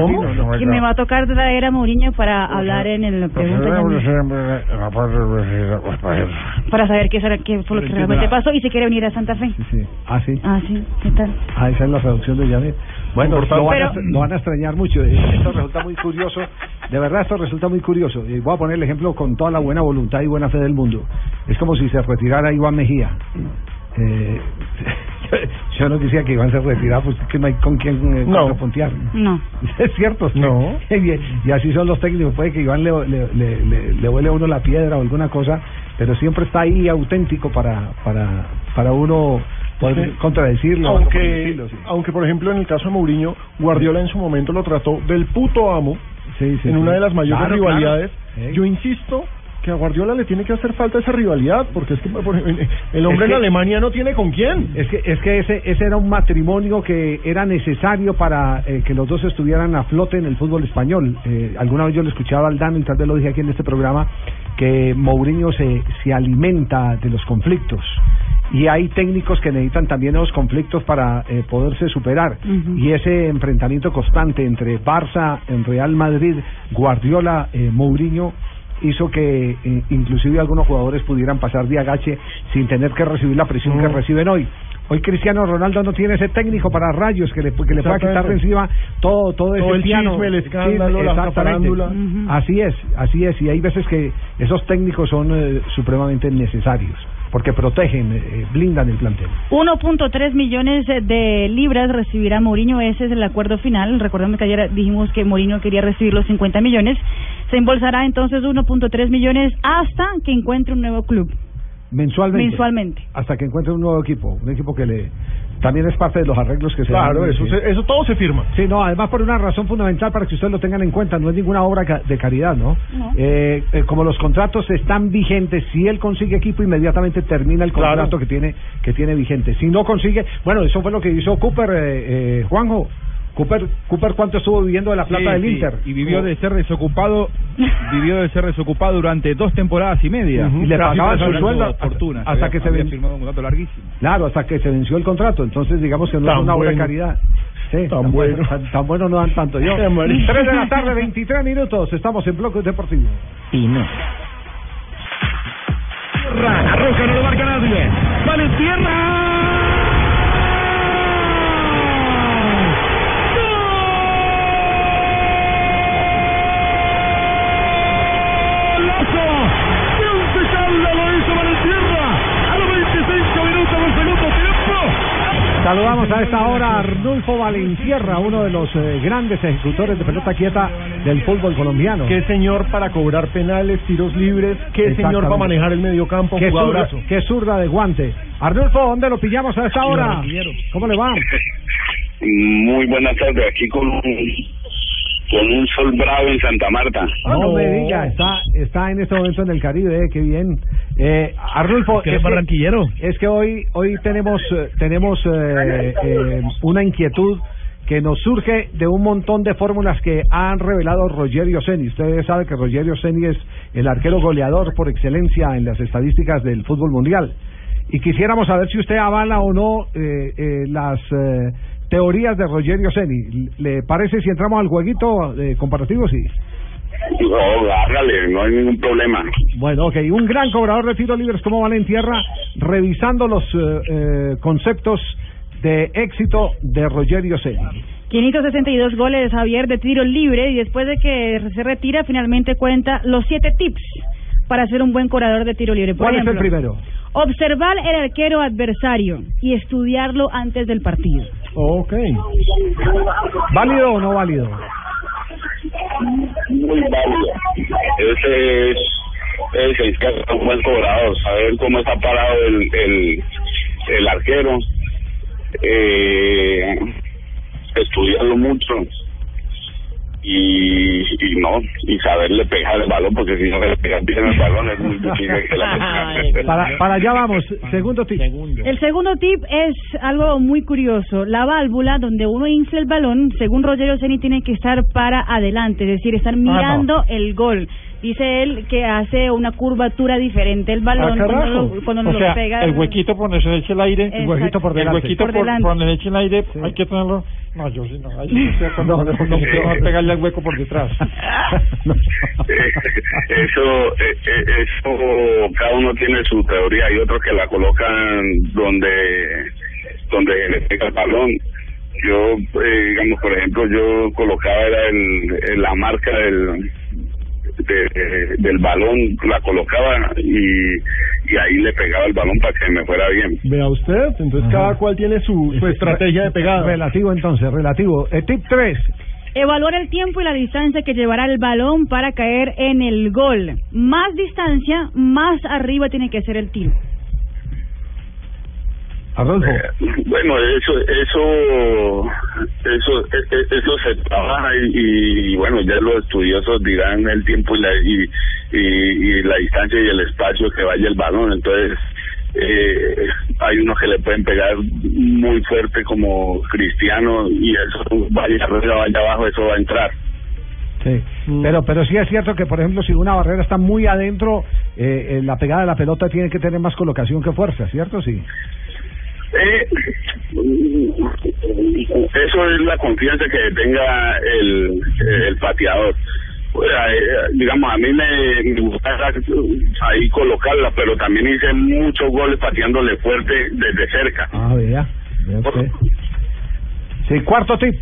¿cómo? Que me va a tocar traer a Mourinho para hablar en el pregunta para saber qué, será- qué fue lo que realmente pasó y si quiere venir a Santa Fe. Ah, sí. Ah, sí, ¿qué tal? Ah, esa es la traducción de Yamil. Bueno, lo van, a, lo van a extrañar mucho. Eh, Esto resulta muy curioso. De verdad, esto resulta muy curioso. Y voy a poner el ejemplo con toda la buena voluntad y buena fe del mundo. Es como si se retirara Iván Mejía. Eh, yo no quisiera que Iván se retirara, pues que no hay con quién eh, No. contrapuntear. No. Es cierto. No. Y, y así son los técnicos. Puede que Iván le, le, le, le, le huele a uno la piedra o alguna cosa, pero siempre está ahí auténtico para, para, para uno poder Sí. contradecirlo. Aunque, sí. aunque, por ejemplo, en el caso de Mourinho, Guardiola en su momento lo trató del puto amo sí, en una sí. de las mayores Claro, rivalidades. claro. Sí. Yo insisto que a Guardiola le tiene que hacer falta esa rivalidad, porque es que por ejemplo, el hombre Es que- en Alemania no tiene con quién. Es que, es que ese, ese era un matrimonio que era necesario para eh, que los dos estuvieran a flote en el fútbol español. Eh, alguna vez yo le escuchaba al Dano y tal vez lo dije aquí en este programa que Mourinho se, se alimenta de los conflictos y hay técnicos que necesitan también esos conflictos para eh, poderse superar y ese enfrentamiento constante entre Barça, en Real Madrid, Guardiola, eh, Mourinho hizo que eh, inclusive algunos jugadores pudieran pasar de agache sin tener que recibir la presión que reciben hoy. Hoy Cristiano Ronaldo no tiene ese técnico para rayos que le, que le pueda quitar de encima todo todo ese Todo el piano. chisme, el escándalo, la exactamente. Ujú. Así es, así es. Y hay veces que esos técnicos son eh, supremamente necesarios porque protegen, eh, blindan el plantel. 1.3 millones de libras recibirá Mourinho, ese es el acuerdo final. Recordemos que ayer dijimos que Mourinho quería recibir los 50 millones. Se embolsará entonces 1.3 millones hasta que encuentre un nuevo club. Mensualmente. Mensualmente. Hasta que encuentre un nuevo equipo. Un equipo que le. También es parte de los arreglos que se Claro, dan, eso, sí. se- eso todo se firma. Sí, no, además por una razón fundamental para que ustedes lo tengan en cuenta, no es ninguna obra de caridad, ¿no? No. Eh, eh, como los contratos están vigentes, si él consigue equipo, inmediatamente termina el Claro. contrato que tiene que tiene vigente. Si no consigue, bueno, eso fue lo que hizo Cooper, eh, eh, Juanjo. Cooper, Cooper ¿cuánto estuvo viviendo de la plata Sí, del sí, Inter? Y vivió de ser desocupado, vivió de ser desocupado durante dos temporadas y media. Y le pagaban su sueldo fortuna. hasta que se había ven- firmado un contrato larguísimo. Claro, hasta que se venció el contrato. Entonces, digamos que no es Tan una obra de bueno. caridad. Sí, tan, bueno. Tan, tan bueno no dan tanto. Yo. Tan bueno. 3 de la tarde, 23 minutos. Estamos en Bloque Deportivo. Pino. Arroja, no lo marca nadie. Vale tierra. Saludamos a esta hora a Arnulfo Valentierra, uno de los eh, grandes ejecutores de pelota quieta del fútbol colombiano. Qué señor para cobrar penales, tiros libres, qué señor para manejar el mediocampo, Qué zurda, qué zurda de guante. Arnulfo, ¿dónde lo pillamos a esta hora? ¿Cómo le va? Muy buenas tardes, aquí con un, con un sol bravo en Santa Marta. No me diga, está, está en este momento en el Caribe, eh, qué bien. Eh, Arnulfo, ¿Que eres que- barranquillero? es que hoy hoy tenemos eh, tenemos eh, eh, una inquietud que nos surge de un montón de fórmulas que han revelado Rogerio Ceni. Ustedes saben que Rogerio Ceni es el arquero goleador por excelencia en las estadísticas del fútbol mundial. Y quisiéramos saber si usted avala o no eh, eh, las eh, teorías de Rogerio Ceni. ¿Le parece si entramos al jueguito eh, comparativo? Sí. No, hágale, no hay ningún problema. Bueno, ok, un gran cobrador de tiros libres como Valentierra, revisando los eh, eh, conceptos de éxito de Rogerio Ceni. 562 goles Javier de tiro libre y después de que se retira finalmente cuenta los siete tips para ser un buen cobrador de tiro libre. Por ¿Cuál es el primero? Observar el arquero adversario y estudiarlo antes del partido. Ok. ¿Válido o no válido? Muy válido. Ese es, ese es que es un buen cobrador, saber cómo está parado el, el, el arquero, eh, estudiarlo mucho y, y no, y saberle pegar el balón, porque si no le pegas bien el balón es muy difícil que la Para, para allá vamos. Segundo tip. El segundo tip es algo muy curioso. La válvula donde uno infla el balón, según Rogerio Ceni, tiene que estar para adelante, es decir, estar mirando el gol. Dice él que hace una curvatura diferente el balón Ah, cuando lo, cuando o lo sea, pega. el huequito por donde se eche el aire. El huequito por El delante. huequito Por por, delante. por donde se eche el aire, hay que tenerlo. No, yo sí no. Ahí no estoy no pegarle al hueco por detrás. eso, eh, eh, eso, cada uno tiene su teoría. Hay otros que la colocan donde, donde le pega el balón. Yo, eh, digamos, por ejemplo, yo colocaba era el, el- la marca del, de- del balón, la colocaba y, y ahí le pegaba el balón para que me fuera bien. Vea usted, entonces cada cual tiene su, su estrategia de pegada. Relativo entonces, relativo. Eh, tip 3. Evaluar el tiempo y la distancia que llevará el balón para caer en el gol. Más distancia, más arriba tiene que ser el tiro. Adolfo. Eh, Bueno, eso, eso, eso, e- e- eso se trabaja y, y, bueno, ya los estudiosos dirán el tiempo y la, y, y, y la distancia y el espacio que vaya el balón. Entonces, eh, hay unos que le pueden pegar muy fuerte como Cristiano y eso vaya arriba, vaya abajo, eso va a entrar. Sí, Mm. pero pero sí es cierto que, por ejemplo, si una barrera está muy adentro, eh, eh, la pegada de la pelota tiene que tener más colocación que fuerza, ¿cierto? Sí. Eh, eso es la confianza que tenga el, el pateador. Pues, digamos, a mí me, me gusta ahí colocarla, pero también hice muchos goles pateándole fuerte desde cerca. Ah, vea usted. Sí, cuarto tip.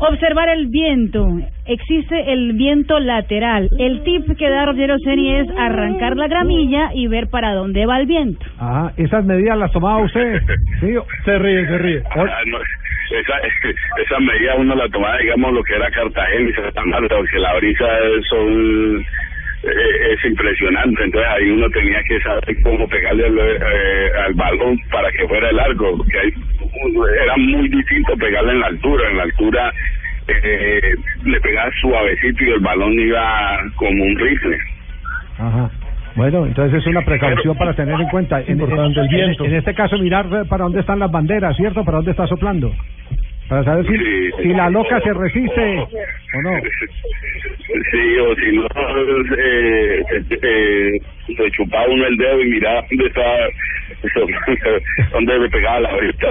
Observar el viento. Existe el viento lateral. El tip que da Rogerio Ceni es arrancar la gramilla y ver para dónde va el viento. Ah, esas medidas las tomaba usted. Sí, se ríe, se ríe. Ah, no, esa, esa medida uno la tomaba, digamos, lo que era Cartagena y Santa Marta, porque la brisa son es impresionante, entonces ahí uno tenía que saber cómo pegarle al, eh, al balón para que fuera largo, porque ahí, era muy distinto pegarle en la altura, en la altura eh, le pegaba suavecito y el balón iba como un rifle. Ajá. Bueno, entonces es una precaución para tener en cuenta. En, Importante, en- el viento. En, en este caso, mirar eh, para dónde están las banderas, ¿cierto? Para dónde está soplando. Para saber si, si la loca se resiste o no. Sí, o si no, eh, eh, se chupaba uno el dedo y miraba dónde estaba, dónde le pegaba la varita.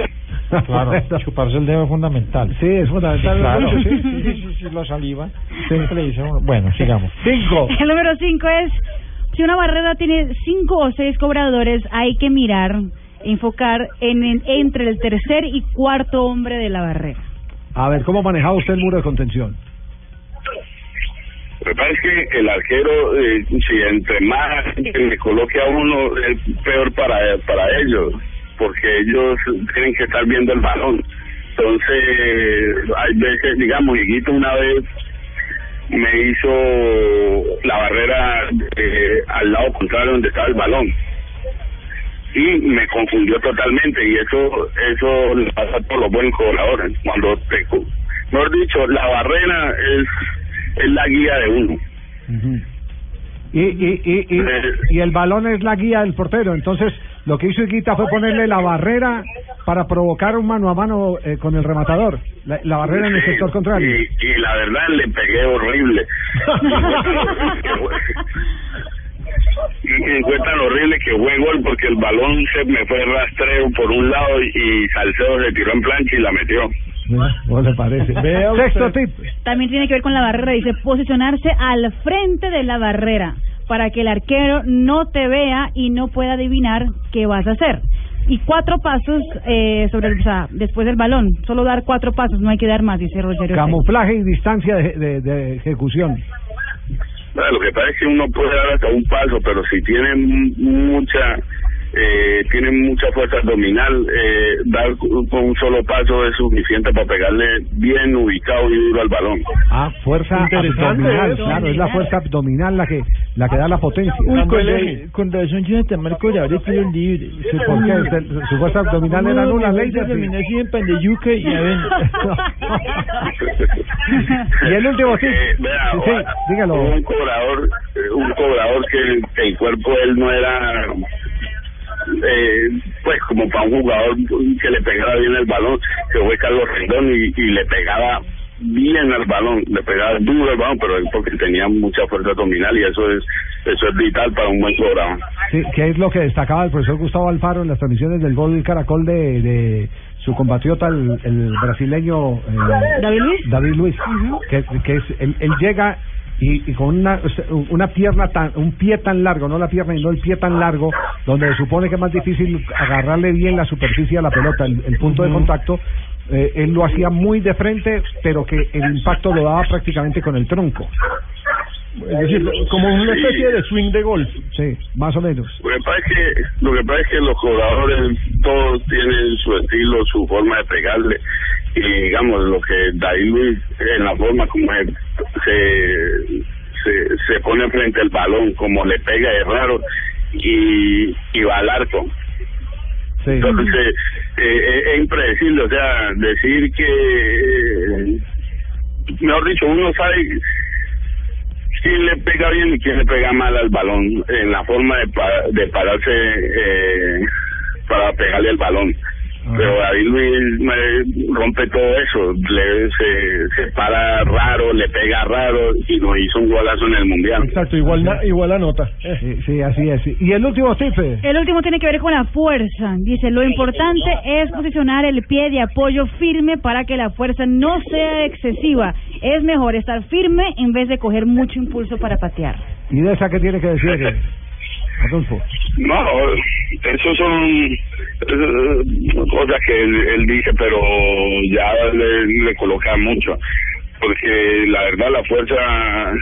Claro, chuparse el dedo es fundamental. Sí, es fundamental. Claro. Sí, Sí, sí, sí, sí, la saliva. Bueno, sigamos. Cinco. El número cinco es, si una barrera tiene cinco o seis cobradores, hay que mirar, enfocar en, en- entre el tercer y cuarto hombre de la barrera. A ver, ¿cómo manejaba usted el muro de contención? Lo que pasa es que el arquero, eh, si entre más le coloque a uno, es peor para, para ellos, porque ellos tienen que estar viendo el balón. Entonces, hay veces, digamos, Higuito una vez me hizo la barrera eh, al lado contrario donde estaba el balón y me confundió totalmente y eso eso le pasa a todos los buenos cobradores cuando te mejor dicho la barrera es es la guía de uno Y, y, y, y, y el balón es la guía del portero. Entonces, lo que hizo Higuita fue ponerle la barrera para provocar un mano a mano eh, con el rematador. La, la barrera en el sector contrario. y, y la verdad le pegué horrible y encuentran horrible que fue gol porque el balón se me fue rastreo por un lado y, y Salcedo se tiró en plancha y la metió ¿Cómo le parece? Sexto tip. También tiene que ver con la barrera, dice posicionarse al frente de la barrera para que el arquero no te vea y no pueda adivinar qué vas a hacer. Y cuatro pasos eh, sobre el, o sea, después del balón, solo dar cuatro pasos, no hay que dar más, dice Rogerio. Camuflaje y distancia de, de- de ejecución. Lo que pasa es que uno puede dar hasta un paso, pero si tiene mucha eh, tiene mucha fuerza abdominal, eh, dar con un solo paso es suficiente para pegarle bien ubicado y duro al balón. Ah, fuerza abdominal, eso. claro, es la fuerza abdominal la que la que da la potencia. Uy, con, la- con razón Jonathan Marco ahora es tiro libre. Sí, ¿por qué? Usted- Su fuerza abdominal era nula, ley de- Terminé así en pan de yuca y a ver. Y el último tip. Eh, vea, Sí, dígalo. Un cobrador, eh, un cobrador que el, que el cuerpo de él no era, eh, pues como para un jugador que le pegara bien el balón, que fue Carlos Rendón y, y le pegaba bien al balón, le pegaba duro al balón, pero es porque tenía mucha fuerza abdominal y eso es eso es vital para un buen cobrador. Sí, que es lo que destacaba el profesor Gustavo Alfaro en las transmisiones del gol del Caracol de, de su compatriota, el, el brasileño eh, David Luis. David Luis, que, que es, él, él llega y, y con una, una pierna tan, un pie tan largo, no la pierna, sino el pie tan largo, donde se supone que es más difícil agarrarle bien la superficie a la pelota, el, el punto de contacto, eh, él lo hacía muy de frente, pero que el impacto lo daba prácticamente con el tronco. Es decir, como una especie de swing de golf. Sí, más o menos. Lo que pasa es que, lo que, pasa es que los jugadores todos tienen su estilo, su forma de pegarle. Y digamos, lo que David Luis, en la forma como él se, se, se pone frente al balón, como le pega es raro y, y va al arco. Entonces, eh, eh, es impredecible, o sea, decir que, eh, mejor dicho, uno sabe quién le pega bien y quién le pega mal al balón en la forma de, pa- de pararse eh, para pegarle al balón. Pero David Luis me rompe todo eso, le, se, se para raro, le pega raro y nos hizo un golazo en el mundial. Exacto, igual, na- igual la nota. Sí, sí, así es. Y el último tip. eh, El último tiene que ver con la fuerza. Dice, lo importante es posicionar el pie de apoyo firme para que la fuerza no sea excesiva. Es mejor estar firme en vez de coger mucho impulso para patear. ¿Y de esa qué tiene que decir? No, eso son eh, cosas que él, él dice, pero ya le, le coloca mucho. Porque la verdad la fuerza,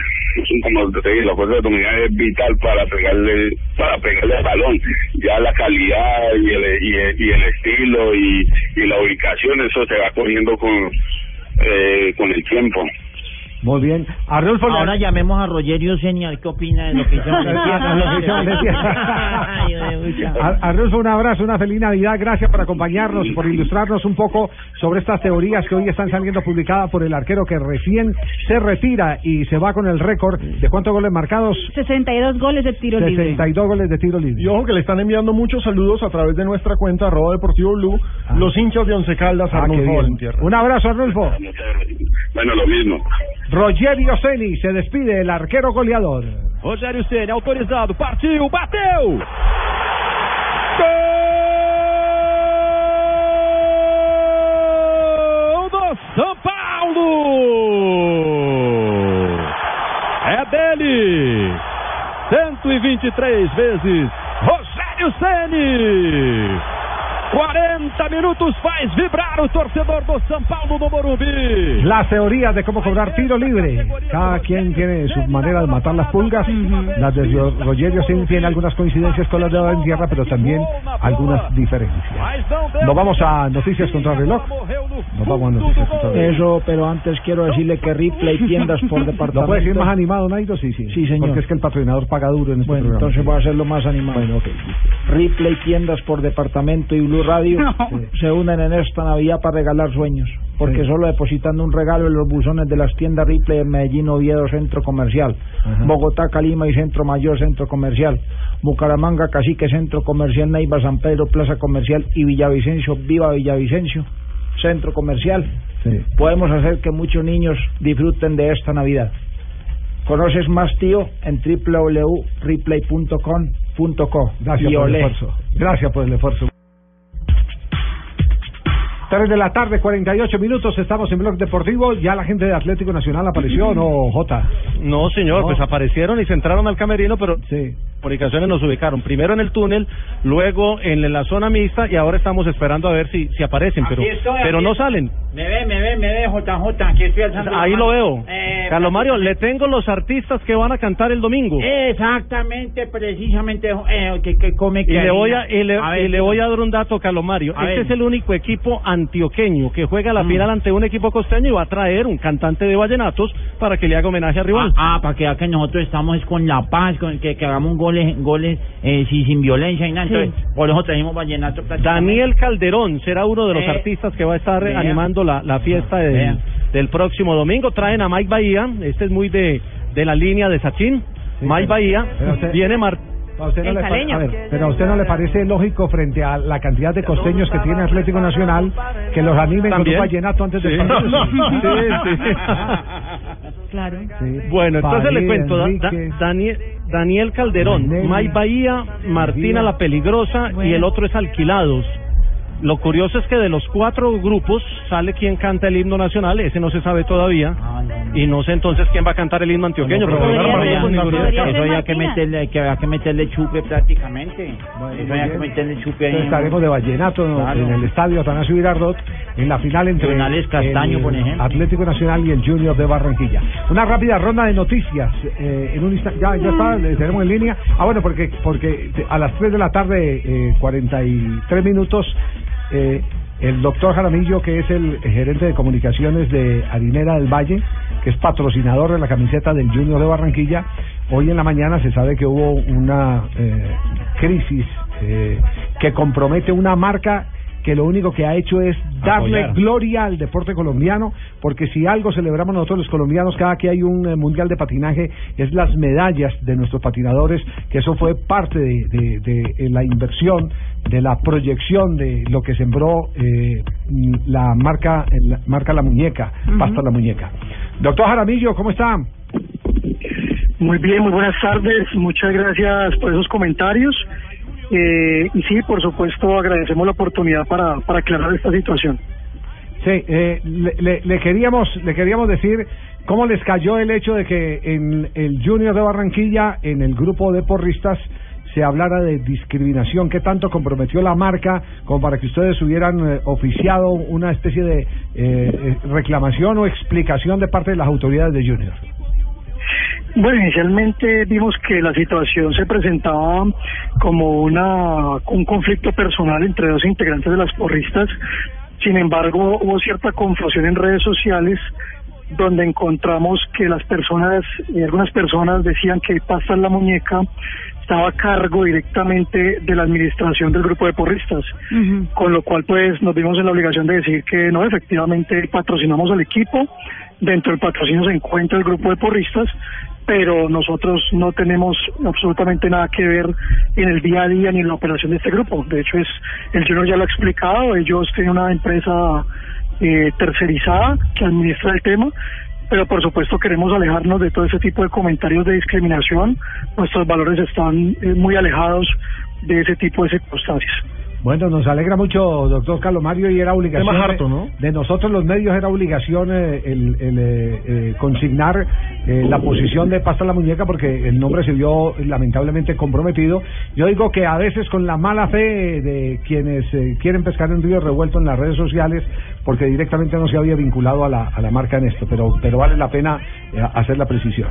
como te dije, la fuerza abdominal es vital para pegarle para pegarle al balón. Ya la calidad y el, y el, y el estilo y, y la ubicación, eso se va cogiendo con, eh, con el tiempo. Muy bien. Arnulfo, le- Ahora llamemos a Rogerio Señor, ¿qué opina de lo que hicieron Arnulfo, un abrazo, una feliz Navidad. Gracias por acompañarnos y por ilustrarnos un poco sobre estas teorías que hoy están saliendo publicadas por el arquero que recién se retira y se va con el récord de cuántos goles marcados. 62 goles de tiro libre. 62 goles de tiro libre. Y ojo que le están enviando muchos saludos a través de nuestra cuenta arroba deportivo blue, los hinchas de Once Caldas, Ah, Arnulfo. Un abrazo, Arnulfo. Bueno, lo mismo. Rogerio Ceni se despide, el arquero goleador. Rogério Ceni autorizado, partiu, bateu! Gol do São Paulo! É dele! 123 vezes Rogério Ceni! 40 minutos faz vibrar o torcedor do São Paulo no Morumbi. Las teorías de cómo cobrar tiro libre. Cada quien tiene su manera de matar las pulgas. Las de Ro- Rogerio sí tiene algunas coincidencias con las de Valentierra, pero también algunas diferencias. Nos vamos a noticias contra el reloj. Nos vamos a noticias contra el reloj. Eso, pero antes quiero decirle que Ripley tiendas por departamento. ¿No puedes ir más animado, Nairo? Sí, sí. Sí, señor. Porque es que el patrocinador paga duro en este Bueno, programa. entonces voy a hacerlo más animado. Bueno, ok. Ripley Tiendas por Departamento y Blue Radio se unen en esta Navidad para regalar sueños. Porque Sí. solo depositando un regalo en los buzones de las tiendas Ripley en Medellín, Oviedo, Centro Comercial. Ajá. Bogotá, Calima y Centro Mayor, Centro Comercial. Bucaramanga, Cacique, Centro Comercial, Neiva, San Pedro, Plaza Comercial y Villavicencio, Viva Villavicencio, Centro Comercial. Sí. Podemos hacer que muchos niños disfruten de esta Navidad. ¿Conoces más, tío? En www.replay.com.co. Gracias Y por el esfuerzo. Gracias por el esfuerzo. 3 de la tarde, 48 minutos, estamos en Blog Deportivo. Ya la gente de Atlético Nacional apareció, ¿no, Jota? No, señor, No. pues aparecieron y se entraron al camerino, pero por ocasiones nos ubicaron. Primero en el túnel, luego en la zona mixta y ahora estamos esperando a ver si, si aparecen, pero, estoy, pero no salen. Me ve, me ve, me ve, JJ, aquí estoy alzando la Ahí lo veo. Eh, Carlos Mario, le tengo los artistas que van a cantar el domingo. Exactamente, precisamente, eh, que, que come Y que le voy a, y le, A ver, y le voy a dar un dato, Carlos Mario. A este ver. es el único equipo antioqueño que juega la Mm. final ante un equipo costeño y va a traer un cantante de vallenatos para que le haga homenaje a rival. Ah, ah, para que vea que nosotros estamos es con la paz, con que, que hagamos goles, goles eh, sin, sin violencia y nada. Sí. Entonces, por eso trajimos vallenato. prácticamente. Daniel Calderón será uno de los Eh, artistas que va a estar vea. animando la, la fiesta del, Vea. del próximo domingo. Traen a Mike Bahía, este es muy de, de la línea de Sachin. Mike Bahía, viene Mar ¿A usted no le pa- a ver, pero a usted no le parece lógico frente a la cantidad de costeños que tiene Atlético Nacional que los animen También. con un vallenato antes de Sí. Sí, sí. Claro. Bueno, entonces le cuento, Da- Enrique. Da- Daniel, Daniel Calderón. May Bahía, Martina la Peligrosa y el otro es Alquilados. Lo curioso es que de los cuatro grupos sale quien canta el himno nacional, ese no se sabe todavía, y no sé entonces quién va a cantar el himno antioqueño. Pero eso no idea. eso había que meterle, que había que meterle chupe prácticamente. eso había que meterle chupe ahí. Estaremos de vallenato Claro. en el estadio Atanasio Girardot en la final entre Castaño, el por ejemplo. Atlético Nacional y el Junior de Barranquilla. Una rápida ronda de noticias. eh, en un instante, ya, ya está, le tenemos en línea. Ah, bueno, porque porque a las 3 de la tarde, eh, 43 minutos, eh, el doctor Jaramillo, que es el gerente de comunicaciones de Harinera del Valle, que es patrocinador de la camiseta del Junior de Barranquilla, hoy en la mañana se sabe que hubo una eh, crisis eh, que compromete una marca que lo único que ha hecho es darle Apoyar. gloria al deporte colombiano, porque si algo celebramos nosotros los colombianos cada que hay un eh, mundial de patinaje es las medallas de nuestros patinadores, que eso fue parte de, de- de, eh, la inversión, de la proyección de lo que sembró eh, mm, la marca eh, la marca La Muñeca, Pasta La Muñeca. Doctor Jaramillo, ¿cómo está? Muy bien, muy buenas tardes. Muchas gracias por esos comentarios. Eh, y sí, por supuesto, agradecemos la oportunidad para, para aclarar esta situación. Sí, eh, le, le- le queríamos le queríamos decir cómo les cayó el hecho de que en el Junior de Barranquilla, en el grupo de porristas, se hablara de discriminación. ¿Qué tanto comprometió la marca como para que ustedes hubieran eh, oficiado una especie de eh, eh, reclamación o explicación de parte de las autoridades de Junior? Bueno, inicialmente vimos que la situación se presentaba como una un conflicto personal entre dos integrantes de las porristas. Sin embargo, hubo cierta confusión en redes sociales donde encontramos que las personas, eh, algunas personas decían que Pasta en la Muñeca estaba a cargo directamente de la administración del grupo de porristas, con lo cual pues nos vimos en la obligación de decir que no, efectivamente patrocinamos al equipo, dentro del patrocinio se encuentra el grupo de porristas, pero nosotros no tenemos absolutamente nada que ver en el día a día ni en la operación de este grupo. De hecho, es el Junior ya lo ha explicado, ellos tienen una empresa eh, tercerizada que administra el tema, pero por supuesto queremos alejarnos de todo ese tipo de comentarios de discriminación. Nuestros valores están eh, muy alejados de ese tipo de circunstancias. Bueno, nos alegra mucho, doctor Carlos Mario, y era obligación harto, de, ¿no? de nosotros los medios, era obligación eh, el, el, eh, eh, consignar eh, la posición de Pasta la Muñeca porque el nombre se vio lamentablemente comprometido. Yo digo que a veces con la mala fe de quienes eh, quieren pescar en río revuelto en las redes sociales, porque directamente no se había vinculado a la, a la marca en esto, pero, pero vale la pena hacer la precisión.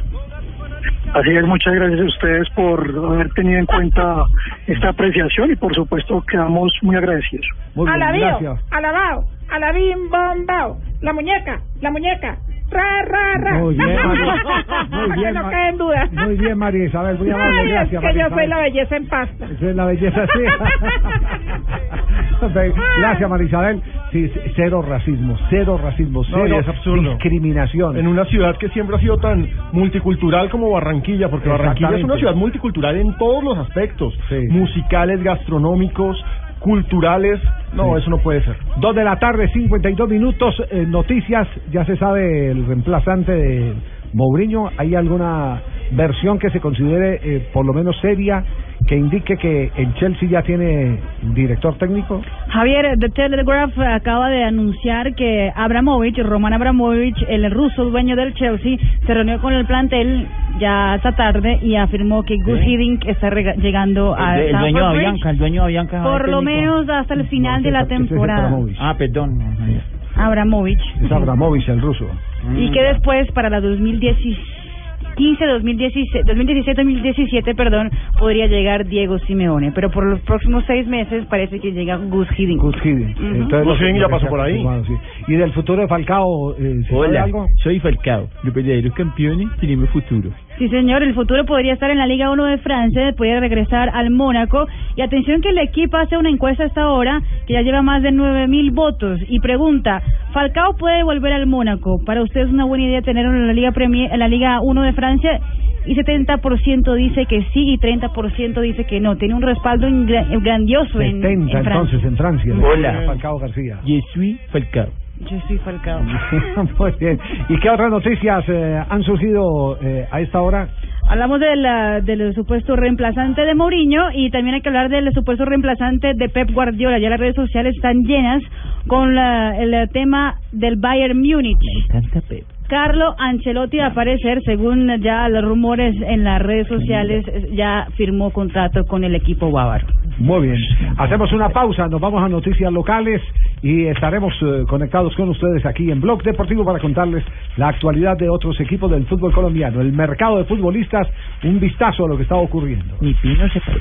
Así es, muchas gracias a ustedes por haber tenido en cuenta esta apreciación y por supuesto quedamos muy agradecidos. Alabío, alabao, alabim, bombao. La muñeca, la muñeca. Ra, ra, ra. Muy bien, María. Muy Para que bien, no Ma- quede en duda. Muy bien, María Isabel, muy amable, Ay, gracias. es que María yo soy la belleza en pasta. Esa es la belleza, sí. Gracias, María Isabel. Sí, sí, cero racismo, cero racismo, No, cero es absurdo. discriminación. En una ciudad que siempre ha sido tan multicultural como Barranquilla, porque Barranquilla es una ciudad multicultural en todos los aspectos, musicales, gastronómicos, culturales. No, Sí. eso no puede ser. Dos de la tarde, 52 minutos. eh, noticias, ya se sabe el reemplazante de Mourinho. ¿Hay alguna versión que se considere eh, por lo menos seria que indique que el Chelsea ya tiene director técnico? Javier, The Telegraph acaba de anunciar que Abramovich, Roman Abramovich, el ruso dueño del Chelsea, se reunió con el plantel ya esta tarde y afirmó que Gus. Hiddink está rega- llegando a El, el dueño de Avianca, el dueño de Avianca. por lo menos hasta el final de la temporada. Ah, perdón. Abramovich. Es Abramovich, el ruso. Y que después, para la 2015, 2016, 2017, 2017, perdón, podría llegar Diego Simeone. Pero por los próximos seis meses parece que llega Gus Hiddink. Gus Hiddink. Ujú. Entonces, Gus Hiddink ya pasó por ahí. sí. ¿Y del futuro de Falcao? Eh, ¿se Hola, algo? soy Falcao. Los verdaderos campeones tenemos futuro. Sí, señor, el futuro podría estar en la Liga 1 de Francia, podría regresar al Mónaco. Y atención que el equipo hace una encuesta hasta ahora que ya lleva más de 9.000 votos y pregunta, ¿Falcao puede volver al Mónaco? ¿Para usted es una buena idea tenerlo en la Liga Premier, en la Liga 1 de Francia? Y 70% dice que sí y 30% dice que no. Tiene un respaldo grandioso en, 70 en Francia. entonces en Francia. Hola. Falcao García. Je suis Falcao. Yo soy Falcao. Muy bien. ¿Y qué otras noticias eh, han surgido eh, a esta hora? Hablamos de la- del supuesto reemplazante de Mourinho y también hay que hablar del supuesto reemplazante de Pep Guardiola. Ya las redes sociales están llenas con la- el tema del Bayern Múnich. Canta Pep. Carlo Ancelotti, a parecer, según ya los rumores en las redes sociales, ya firmó contrato con el equipo bávaro. Muy bien. Hacemos una pausa, nos vamos a noticias locales y estaremos eh, conectados con ustedes aquí en Blog Deportivo para contarles la actualidad de otros equipos del fútbol colombiano, el mercado de futbolistas, un vistazo a lo que está ocurriendo. Mi pino se fue.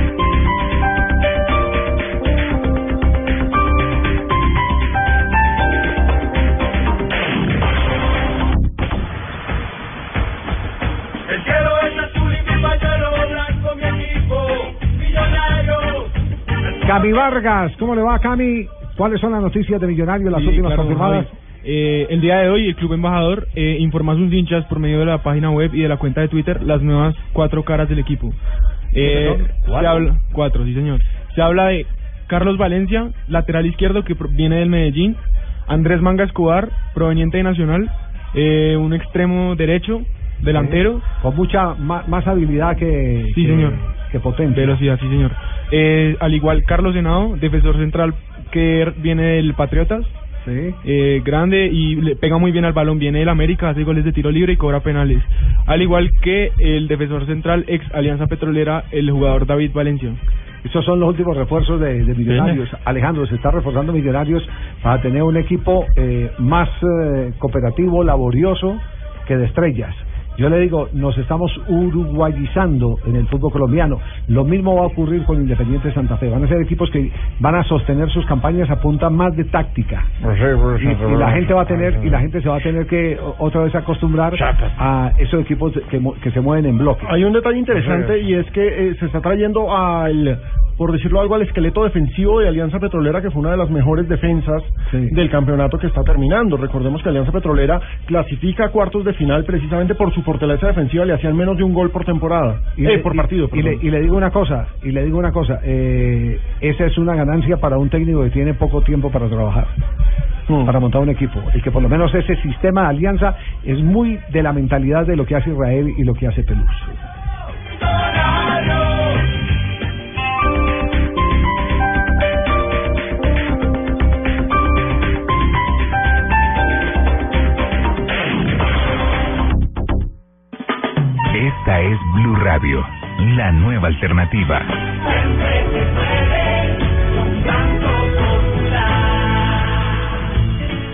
Cami Vargas, ¿cómo le va Cami? ¿Cuáles son las noticias de Millonarios, las Sí, últimas claro, confirmadas? Eh, el día de hoy, el Club Embajador eh, informó a sus hinchas por medio de la página web y de la cuenta de Twitter las nuevas cuatro caras del equipo. Eh, ¿Perdón? se ¿Cuatro? habla, cuatro, sí señor. Se habla de Carlos Valencia, lateral izquierdo que viene del Medellín, Andrés Manga Escobar, proveniente de Nacional, eh, un extremo derecho, delantero. Con mucha ma- más habilidad que, Sí, que- señor. que potencia. Velocidad, sí, señor. Eh, al igual, Carlos Senado, defensor central que viene del Patriotas. Eh, grande y le pega muy bien al balón. Viene del América, hace goles de tiro libre y cobra penales. Al igual que el defensor central ex Alianza Petrolera, el jugador David Valencia. Estos son los últimos refuerzos de, de Millonarios. Alejandro, se está reforzando Millonarios para tener un equipo eh, más eh, cooperativo, laborioso que de estrellas. Yo le digo, nos estamos uruguayizando en el fútbol colombiano. Lo mismo va a ocurrir con Independiente Santa Fe. Van a ser equipos que van a sostener sus campañas a punta más de táctica. Y, y la gente va a tener y la gente se va a tener que otra vez acostumbrar a esos equipos que se mueven en bloque. Hay un detalle interesante y es que eh, se está trayendo al, por decirlo algo, al esqueleto defensivo de Alianza Petrolera, que fue una de las mejores defensas del campeonato que está terminando. Recordemos que Alianza Petrolera clasifica a cuartos de final precisamente por su fortaleza defensiva, le hacían menos de un gol por temporada, Y eh, por partido. y, le, perdón. y le digo una cosa, y le digo una cosa, eh, esa es una ganancia para un técnico que tiene poco tiempo para trabajar, Hmm. para montar un equipo, y que por lo menos ese sistema de alianza es muy de la mentalidad de lo que hace Israel y lo que hace Pelús. Esta es Blue Radio, la nueva alternativa.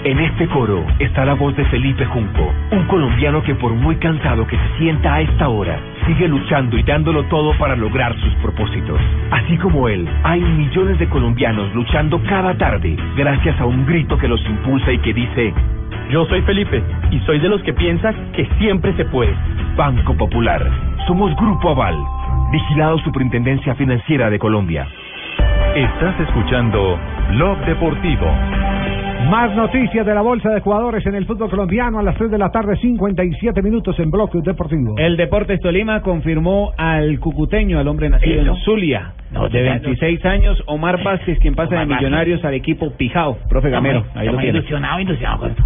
En este coro está la voz de Felipe Junco, un colombiano que por muy cansado que se sienta a esta hora, sigue luchando y dándolo todo para lograr sus propósitos. Así como él, hay millones de colombianos luchando cada tarde gracias a un grito que los impulsa y que dice, Yo soy Felipe y soy de los que piensa que siempre se puede. Banco Popular, somos Grupo Aval, vigilado Superintendencia Financiera de Colombia. Estás escuchando Blog Deportivo. Más noticias de la Bolsa de Jugadores en el fútbol colombiano a las 3 de la tarde, 57 minutos en Bloque Deportivo. El Deportes Tolima confirmó al cucuteño, al hombre nacido Eso. en Zulia, No, de ya, 26 años, Omar Vázquez, quien pasa de Vázquez. Millonarios al equipo Pijao, profe Gamero. Estamos- Ahí estamos con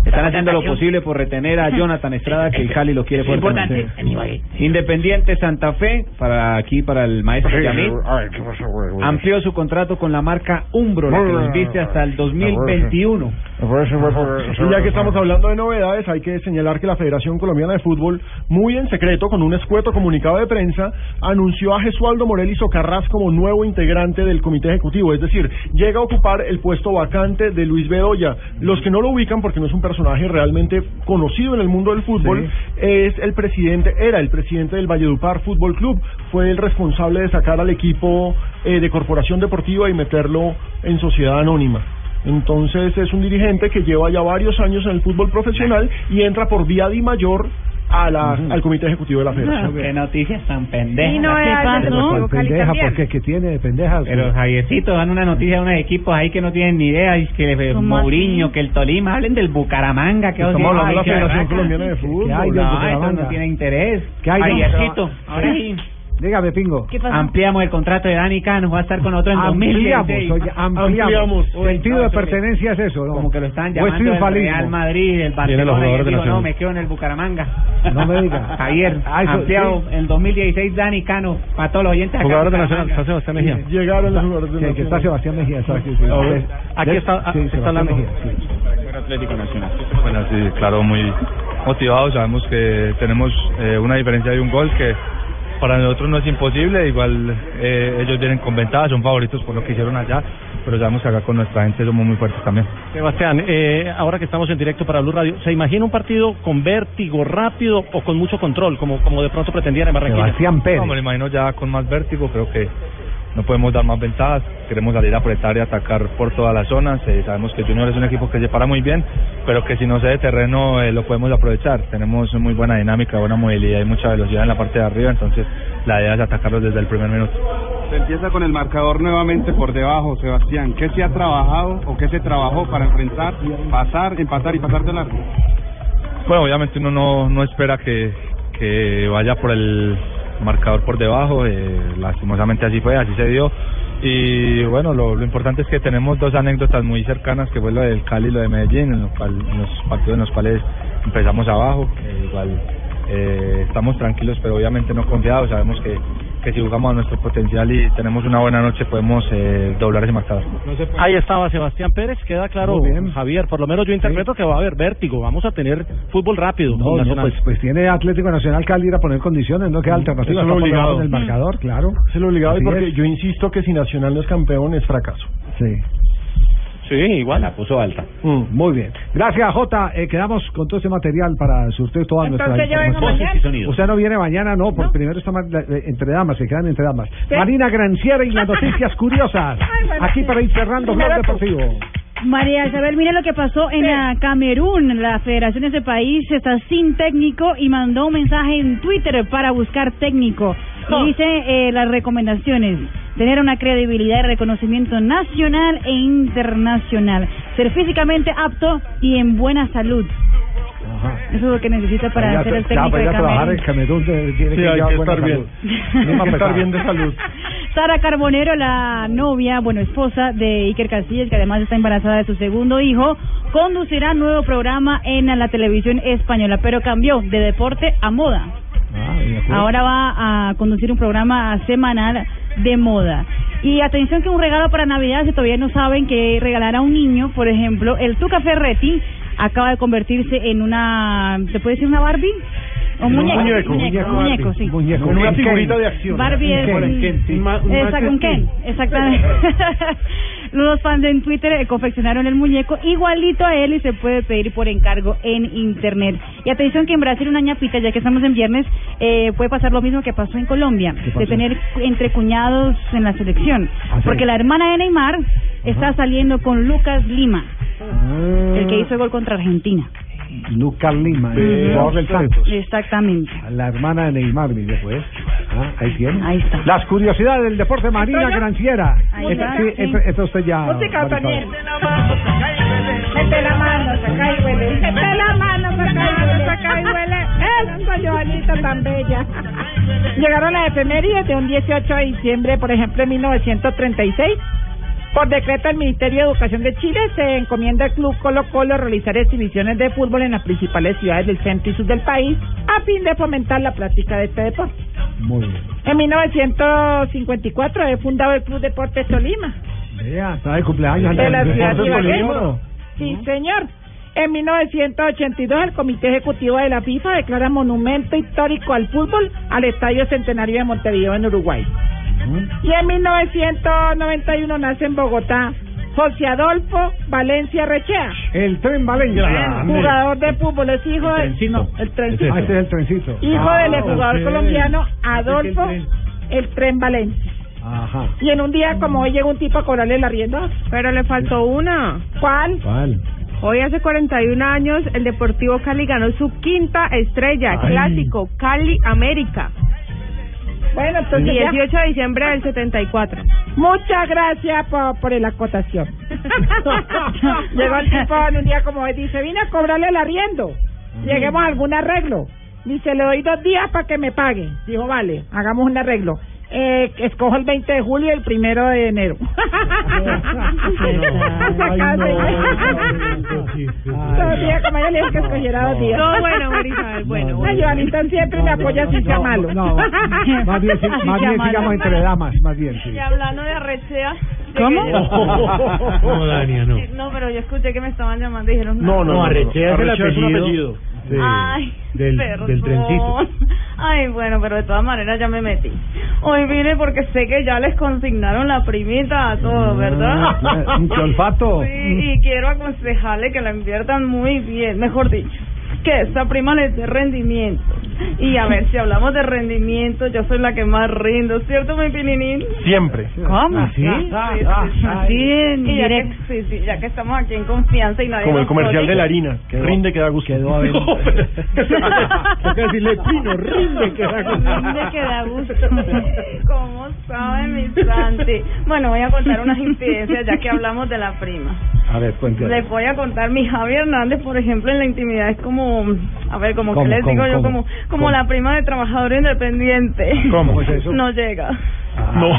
Están haciendo lo posible por retener a Jonathan Estrada, que el Cali lo quiere Es importante. Independiente Santa Fe, para aquí, para el maestro Yamil, amplió su contrato con la marca Umbro, la que viste hasta el 2021. Y ya que estamos hablando de novedades, hay que señalar que la Federación Colombiana de Fútbol, muy en secreto, con un escueto comunicado de prensa, anunció a Jesualdo Morel Socarrás como nuevo integrante del comité ejecutivo. Es decir, llega a ocupar el puesto vacante de Luis Bedoya. Los que no lo ubican, porque no es un personaje realmente conocido en el mundo del fútbol, es el presidente, era el presidente del Valledupar Fútbol Club. Fue el responsable de sacar al equipo eh, de Corporación Deportiva y meterlo en sociedad anónima. Entonces es un dirigente que lleva ya varios años en el fútbol profesional y entra por vía Di Mayor a la, al comité ejecutivo de la federación. Qué noticias tan pendejas. Y no es algo ¿Cuál pendeja? porque que tiene de pendejas? Pero Javiercito, dan una noticia de unos equipos ahí que no tienen ni idea, y que el ¿Cómo Mourinho, que el Tolima, hablen del Bucaramanga, que Estamos os- hablando de la qué Federación. Colombiana de Fútbol. ¿Qué No, eso no tiene interés. ¿Qué Javiercito, ahora sí. Dígame, Pingo. Ampliamos el contrato de Dani Cano, va a estar con otro en Ampliamos, 2016. oye, ampliamos. Uy, Sentido no, de pertenencia es eso, ¿no? Como que lo están ¿O es llamando el triunfalismo? Real Madrid, el Barcelona, y Nacional. no, me quedo en el Bucaramanga. No me diga. Javier, Ah, eso, ampliado sí. en 2016 Dani Cano, para todos los oyentes acá. Jugadores de. Nacional, está Sebastián Mejía. Llegaron los jugadores de Sí, que está Nacional. Sebastián Mejía. sí, sí. Sí, aquí sí, está- sí, está Sebastián hablando. Mejía, sí. Atlético Nacional. Bueno, sí, claro, muy motivados. Sabemos que tenemos eh, una diferencia de un gol que para nosotros no es imposible. Igual eh, ellos vienen con ventaja, son favoritos por lo que hicieron allá, pero sabemos que acá con nuestra gente somos muy fuertes también. Sebastián, eh, ahora que estamos en directo para Blue Radio, ¿se imagina un partido con vértigo rápido o con mucho control, como, como de pronto pretendían en Barranquilla? No, me lo imagino ya con más vértigo, creo que no podemos dar más ventajas, queremos salir a apretar y atacar por todas las zonas, eh, sabemos que Junior es un equipo que se para muy bien, pero que si no se de terreno eh, lo podemos aprovechar, tenemos muy buena dinámica, buena movilidad y mucha velocidad en la parte de arriba, entonces la idea es atacarlos desde el primer minuto. Se empieza con el marcador nuevamente por debajo, Sebastián. ¿Qué se ha trabajado o qué se trabajó para enfrentar, pasar, empatar y pasar de largo? Bueno, obviamente uno no, no espera que, que vaya por el marcador por debajo, eh, lastimosamente así fue, así se dio. Y bueno, lo, lo importante es que tenemos dos anécdotas muy cercanas, que fue lo del Cali y lo de Medellín, en, lo cual- en los partidos en los cuales empezamos abajo, igual eh, estamos tranquilos, pero obviamente no confiados, sabemos que, que si jugamos a nuestro potencial y tenemos una buena noche podemos eh, doblar ese marcador. Ahí estaba Sebastián Pérez, queda claro, Muy bien. Javier, por lo menos yo interpreto que va a haber vértigo, vamos a tener fútbol rápido. No, pues, pues tiene Atlético Nacional que al ir a poner condiciones, no queda alternativa. Es obligado. debajo del marcador, claro. Es lo obligado Así porque es. yo insisto que si Nacional no es campeón es fracaso. Sí. Sí, igual. La puso alta. Mm, Muy bien. Gracias, Jota. Eh, quedamos con todo este material para surtir toda nuestra Entonces vengo información. Usted no viene mañana, no, porque primero está eh, entre damas, se quedan entre damas. Marina Granciera y las noticias curiosas. bueno, Aquí para ir cerrando Blog. Deportivo. María Isabel, mire lo que pasó en la Camerún. La federación de ese país está sin técnico y mandó un mensaje en Twitter para buscar técnico. Y dice eh, las recomendaciones. Tener una credibilidad y reconocimiento nacional e internacional. Ser físicamente apto y en buena salud. Eso es lo que necesita para Ya, ser el ya, técnico para ir de a trabajar en Camerún tiene Sí, que hay que estar bien. salud. Hay más que estar bien de salud. Sara Carbonero, la novia, bueno, esposa de Iker Casillas, que además está embarazada de su segundo hijo, conducirá nuevo programa en la televisión española, pero cambió de deporte a moda. Ah. Ahora va a conducir un programa semanal de moda. Y atención que un regalo para Navidad, si todavía no saben que regalar a un niño, por ejemplo, el Tuca Ferretti acaba de convertirse en una, ¿se puede decir una Barbie? O Un muñeco, muñeco, muñeco, muñeco Barbie. sí. Muñeco. Con una Ken. figurita de acción. Barbie es Ken, un- Ken, sí. Exacto, un Ken, exactamente. Los fans en Twitter eh, confeccionaron el muñeco igualito a él y se puede pedir por encargo en internet. Y atención que en Brasil una ñapita, ya que estamos en viernes, eh, puede pasar lo mismo que pasó en Colombia, pasó? de tener entre cuñados en la selección. Ah, sí. Porque la hermana de Neymar está saliendo con Lucas Lima, Ah, el que hizo el gol contra Argentina. Lucas Lima, el jugador del Santos. Exactamente. La hermana de Neymar, mire pues. Ah, ahí tiene. Ahí está. Las curiosidades del deporte Marina. Granciera. Esto usted ya. Música Marisol. también. Mete la mano, saca y huele. Mete la mano, saca y huele. Saca y huele. Esa Joanita tan bella. Llegaron las efemérides de un 18 de diciembre, por ejemplo, en 1936. Por decreto del Ministerio de Educación de Chile se encomienda al Club Colo Colo realizar exhibiciones de fútbol en las principales ciudades del centro y sur del país a fin de fomentar la práctica de este deporte. Muy bien. En 1954 he fundado el Club Deportes Tolima. Vea, está de cumpleaños. de la ciudad de Ibagué. Sí, señor. En 1982, el Comité Ejecutivo de la FIFA declara monumento histórico al fútbol al Estadio Centenario de Montevideo en Uruguay. Y en 1991 nace en Bogotá José Adolfo Valencia Rechea, El tren Valencia. jugador de fútbol, es hijo El de... trencito. El trencito. Ah, ese es el trencito. Hijo Ah, del jugador colombiano Adolfo El Tren Valencia. Ajá. Y en un día como hoy llega un tipo a cobrarle la rienda. Pero le faltó una. ¿Cuál? ¿Cuál? Hoy hace 41 años el Deportivo Cali ganó su quinta estrella, Ay. clásico, Cali América. Bueno, entonces ya. 18 de diciembre del 74. Muchas gracias por, por la acotación. Llegó el tipo en un día como hoy, dice, vine a cobrarle el arriendo. Lleguemos a algún arreglo. Dice, le doy dos días para que me pague. Dijo, vale, hagamos un arreglo. Eh, escojo el 20 de julio y el primero de enero. Sacaba seis. Dos días, como ella le dijo que escogiera dos días. Todo bueno, Marisabel, bueno, Ay, bueno. Joanita siempre me apoya sin sea malo. No, más bien, más bien sigamos entre damas, más bien, sí. Y hablando de arrechea... ¿Cómo? No, Dania, no. No, pero yo escuché que me estaban llamando y dijeron... No, no, no. Arrechea es el apellido. Sí, Ay, del, perdón. del trencito. Ay, bueno, pero de todas maneras ya me metí. Hoy vine porque sé que ya les consignaron la primita a todos, ¿verdad? Ah, ¡Qué olfato! Sí, y quiero aconsejarle que la inviertan muy bien, mejor dicho, que esta prima les dé rendimiento. Y a ver, si hablamos de rendimiento, yo soy la que más rindo, ¿cierto, mi pininín? Siempre. ¿Cómo? ¿Ah, sí? Así en Y ya que, sí, sí, ya que estamos aquí en confianza y nadie Como el comercial de la harina, que rinde que da gusto. Quedó a ver. Que decirle, Pino, rinde que da gusto. Rinde que da gusto. ¿Cómo sabe mi Santi? Bueno, voy a contar unas incidencias ya que hablamos de la prima. A ver, cuéntame. Les voy a contar, mi Javi Hernández, por ejemplo, en la intimidad es como, a ver, como ¿Cómo, que les cómo, digo yo, cómo? como como ¿Cómo? la prima de trabajador independiente. ¿Cómo es eso? No llega. No.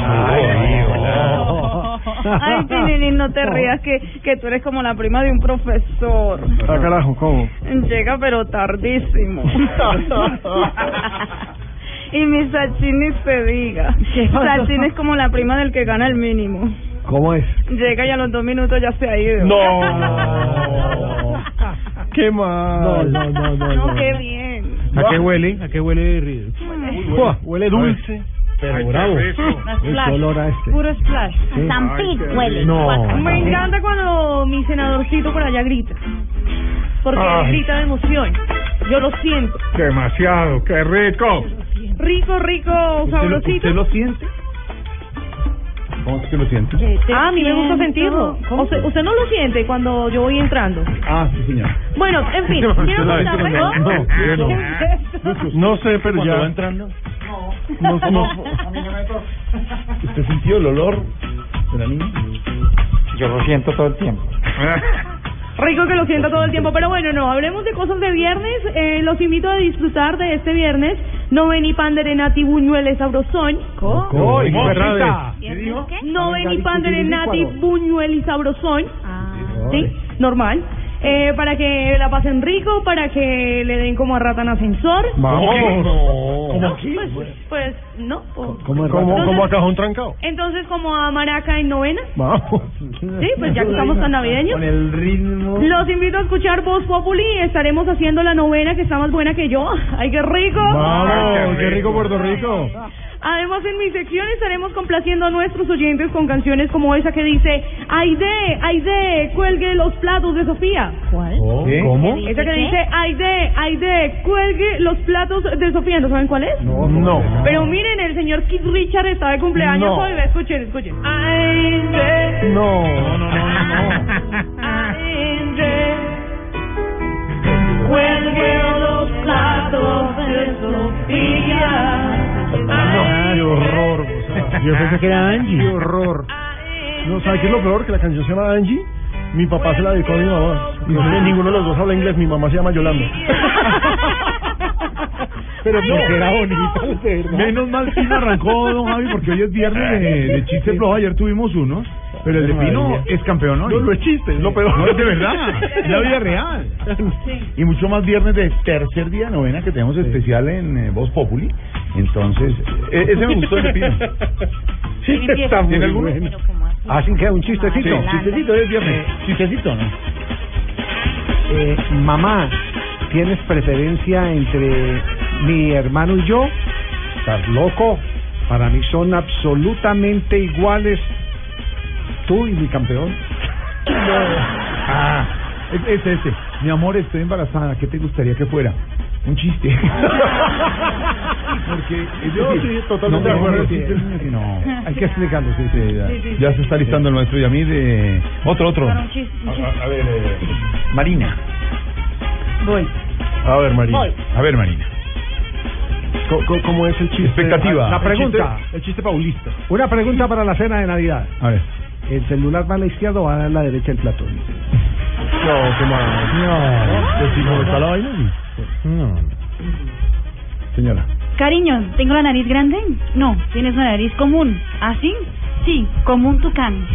Ay, Pininin, no te rías que, que tú eres como la prima de un profesor. Ah, carajo, ¿cómo? Llega pero tardísimo. Y mi Sachini se diga. Sachini es como la prima del que gana el mínimo. ¿Cómo es? Llega y a los dos minutos ya se ha ido. No. Qué mal. No, no, no, no. No, qué bien. ¿A qué huele? ¿A qué huele? Buah, huele dulce. Pero bravo. El olor a este. Puro splash. Sí. Stampede huele. No. Me encanta cuando mi senadorcito por allá grita. Porque Ay. grita de emoción. Yo lo siento. Demasiado, qué rico. Rico, rico, sabrosito. ¿Usted lo siente? ¿Cómo es que lo siente? Ah, a mí me gusta sentirlo. Usted, usted no lo siente cuando yo voy entrando. Ah, sí, señor. Bueno, en fin, quiero contarle. No, no, no sé, pero ¿Cuándo ya. va entrando? No, no. ¿Usted sintió el olor de la niña? Yo lo siento todo el tiempo. Rico que lo sienta todo el tiempo, pero bueno, no, hablemos de cosas de viernes. Eh, los invito a disfrutar de este viernes. No vení panderenati buñueles sabrosón. ¿Cómo? ¡Uy, ¿Cómo? Ferrada! No vení panderenati buñuel y sabrosón. Sí, normal. Eh, para que la pasen rico, para que le den como a rata en ascensor. Vamos. No, pues, pues no. o- ¿Cómo, cómo a cajón trancado? Entonces, como a maraca en novena. Vamos. Sí, pues ya que estamos tan navideños. Con el ritmo. Los invito a escuchar Voz Populi. Estaremos haciendo la novena que está más buena que yo. ¡Ay, qué rico! Vamos, qué rico Puerto Rico. Además, en mi sección estaremos complaciendo a nuestros oyentes con canciones como esa que dice Aide, Aide, cuelgue los platos de Sofía. ¿Cuál? ¿Qué? ¿Cómo? Esa que dice Aide, Aide, cuelgue los platos de Sofía. ¿No saben cuál es? No. No. Pero miren, el señor Keith Richard está de cumpleaños No. hoy. Escuchen, escuchen. Aide, No. No, no, no, Aide, cuelgue los platos de Sofía. Qué horror. o sea, Yo pensé que era Angie. Qué horror. No, ¿sabes qué es lo peor? Que la canción se llama Angie. Mi papá se la dedicó a mi mamá. No sé, ninguno de los dos habla inglés. Mi mamá se llama Yolanda. Pero porque era bonito. Menos mal Pino arrancó, don Javi, porque hoy es viernes de, de chiste flojo. Ayer tuvimos unos, pero el de Pino es campeón hoy. No, no es chiste, es lo peor. No, es de verdad, es la vida real. Y mucho más viernes de tercer día novena que tenemos especial en eh, Voz Populi. Entonces, eh, ese me gustó el de Pino. Sí, está muy ¿Tiene alguno? bueno. ¿Hacen que un chistecito? Sí, chistecito, es viernes. Chistecito, ¿no? Eh, mamá, ¿tienes preferencia entre mi hermano y yo? ¿Estás loco? Para mí son absolutamente iguales tú y mi campeón. Ah, es, es ese. Mi amor, estoy embarazada. ¿Qué te gustaría que fuera? Un chiste. Porque es Yo decir, sí, totalmente no, de acuerdo. no, sí, sí, no. Hay que explicarlo, sí, Sí, ya, Sí, sí, ya se está listando el maestro Yamid de otro, otro. Para un chiste, un chiste. A, a ver, eh, Marina. Voy. A ver, María. Voy. A ver, Marina. ¿Cómo, es el chiste? Expectativa. La El pregunta. chiste- El chiste paulista. Una pregunta para la cena de Navidad. A ver. ¿El celular va a la izquierda o va a la derecha del plato? No, qué mal. No. Si no está la vaina. No. Señora. Cariño, ¿tengo la nariz grande? No, tienes una nariz común. ¿Ah, sí? Sí, como un tucán.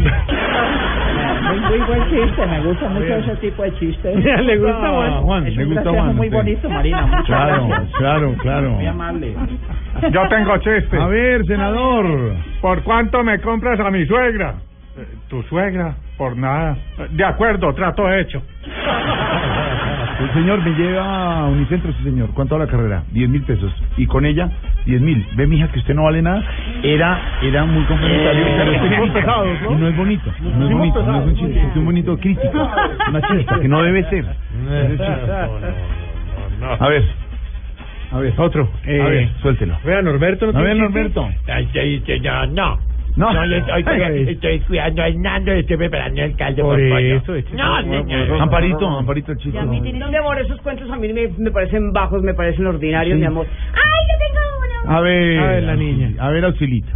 Muy, buen chiste, me gusta mucho ese tipo de chistes. Le gusta Juan. Juan, Es le un gusta Juan. muy bonito, Marina. Muchas Claro, gracias. claro, claro. Muy amable. Yo tengo chiste. A ver, senador. ¿Por cuánto me compras a mi suegra? Eh, ¿Tu suegra? Por nada. De acuerdo, trato hecho. El señor me lleva a Unicentro, sí señor. ¿Cuánto a la carrera? Diez mil pesos. Y con ella, diez mil. Ve, mija, que usted no vale nada. Era, era muy complementario. Eh, pesados, ¿no? Y no es bonito. No es bonito, no es un chiste, es un bonito crítico. Una chista que no debe ser. A ver. A ver, otro. Eh, a ver, suéltelo. Vea, Norberto, ¿no A ver, tiene chiste? Norberto. No, no. No. No, le estoy, Ay. estoy cuidando al Nando y estoy preparando el caldo Por por pollo. eso, este- No, señor. Amparito, Amparito, el No, mi amor, esos cuentos a mí me, me parecen bajos, me parecen ordinarios, Sí. mi amor. ¡Ay, yo tengo uno! A ver. A ver, la niña. A ver, Auxilito.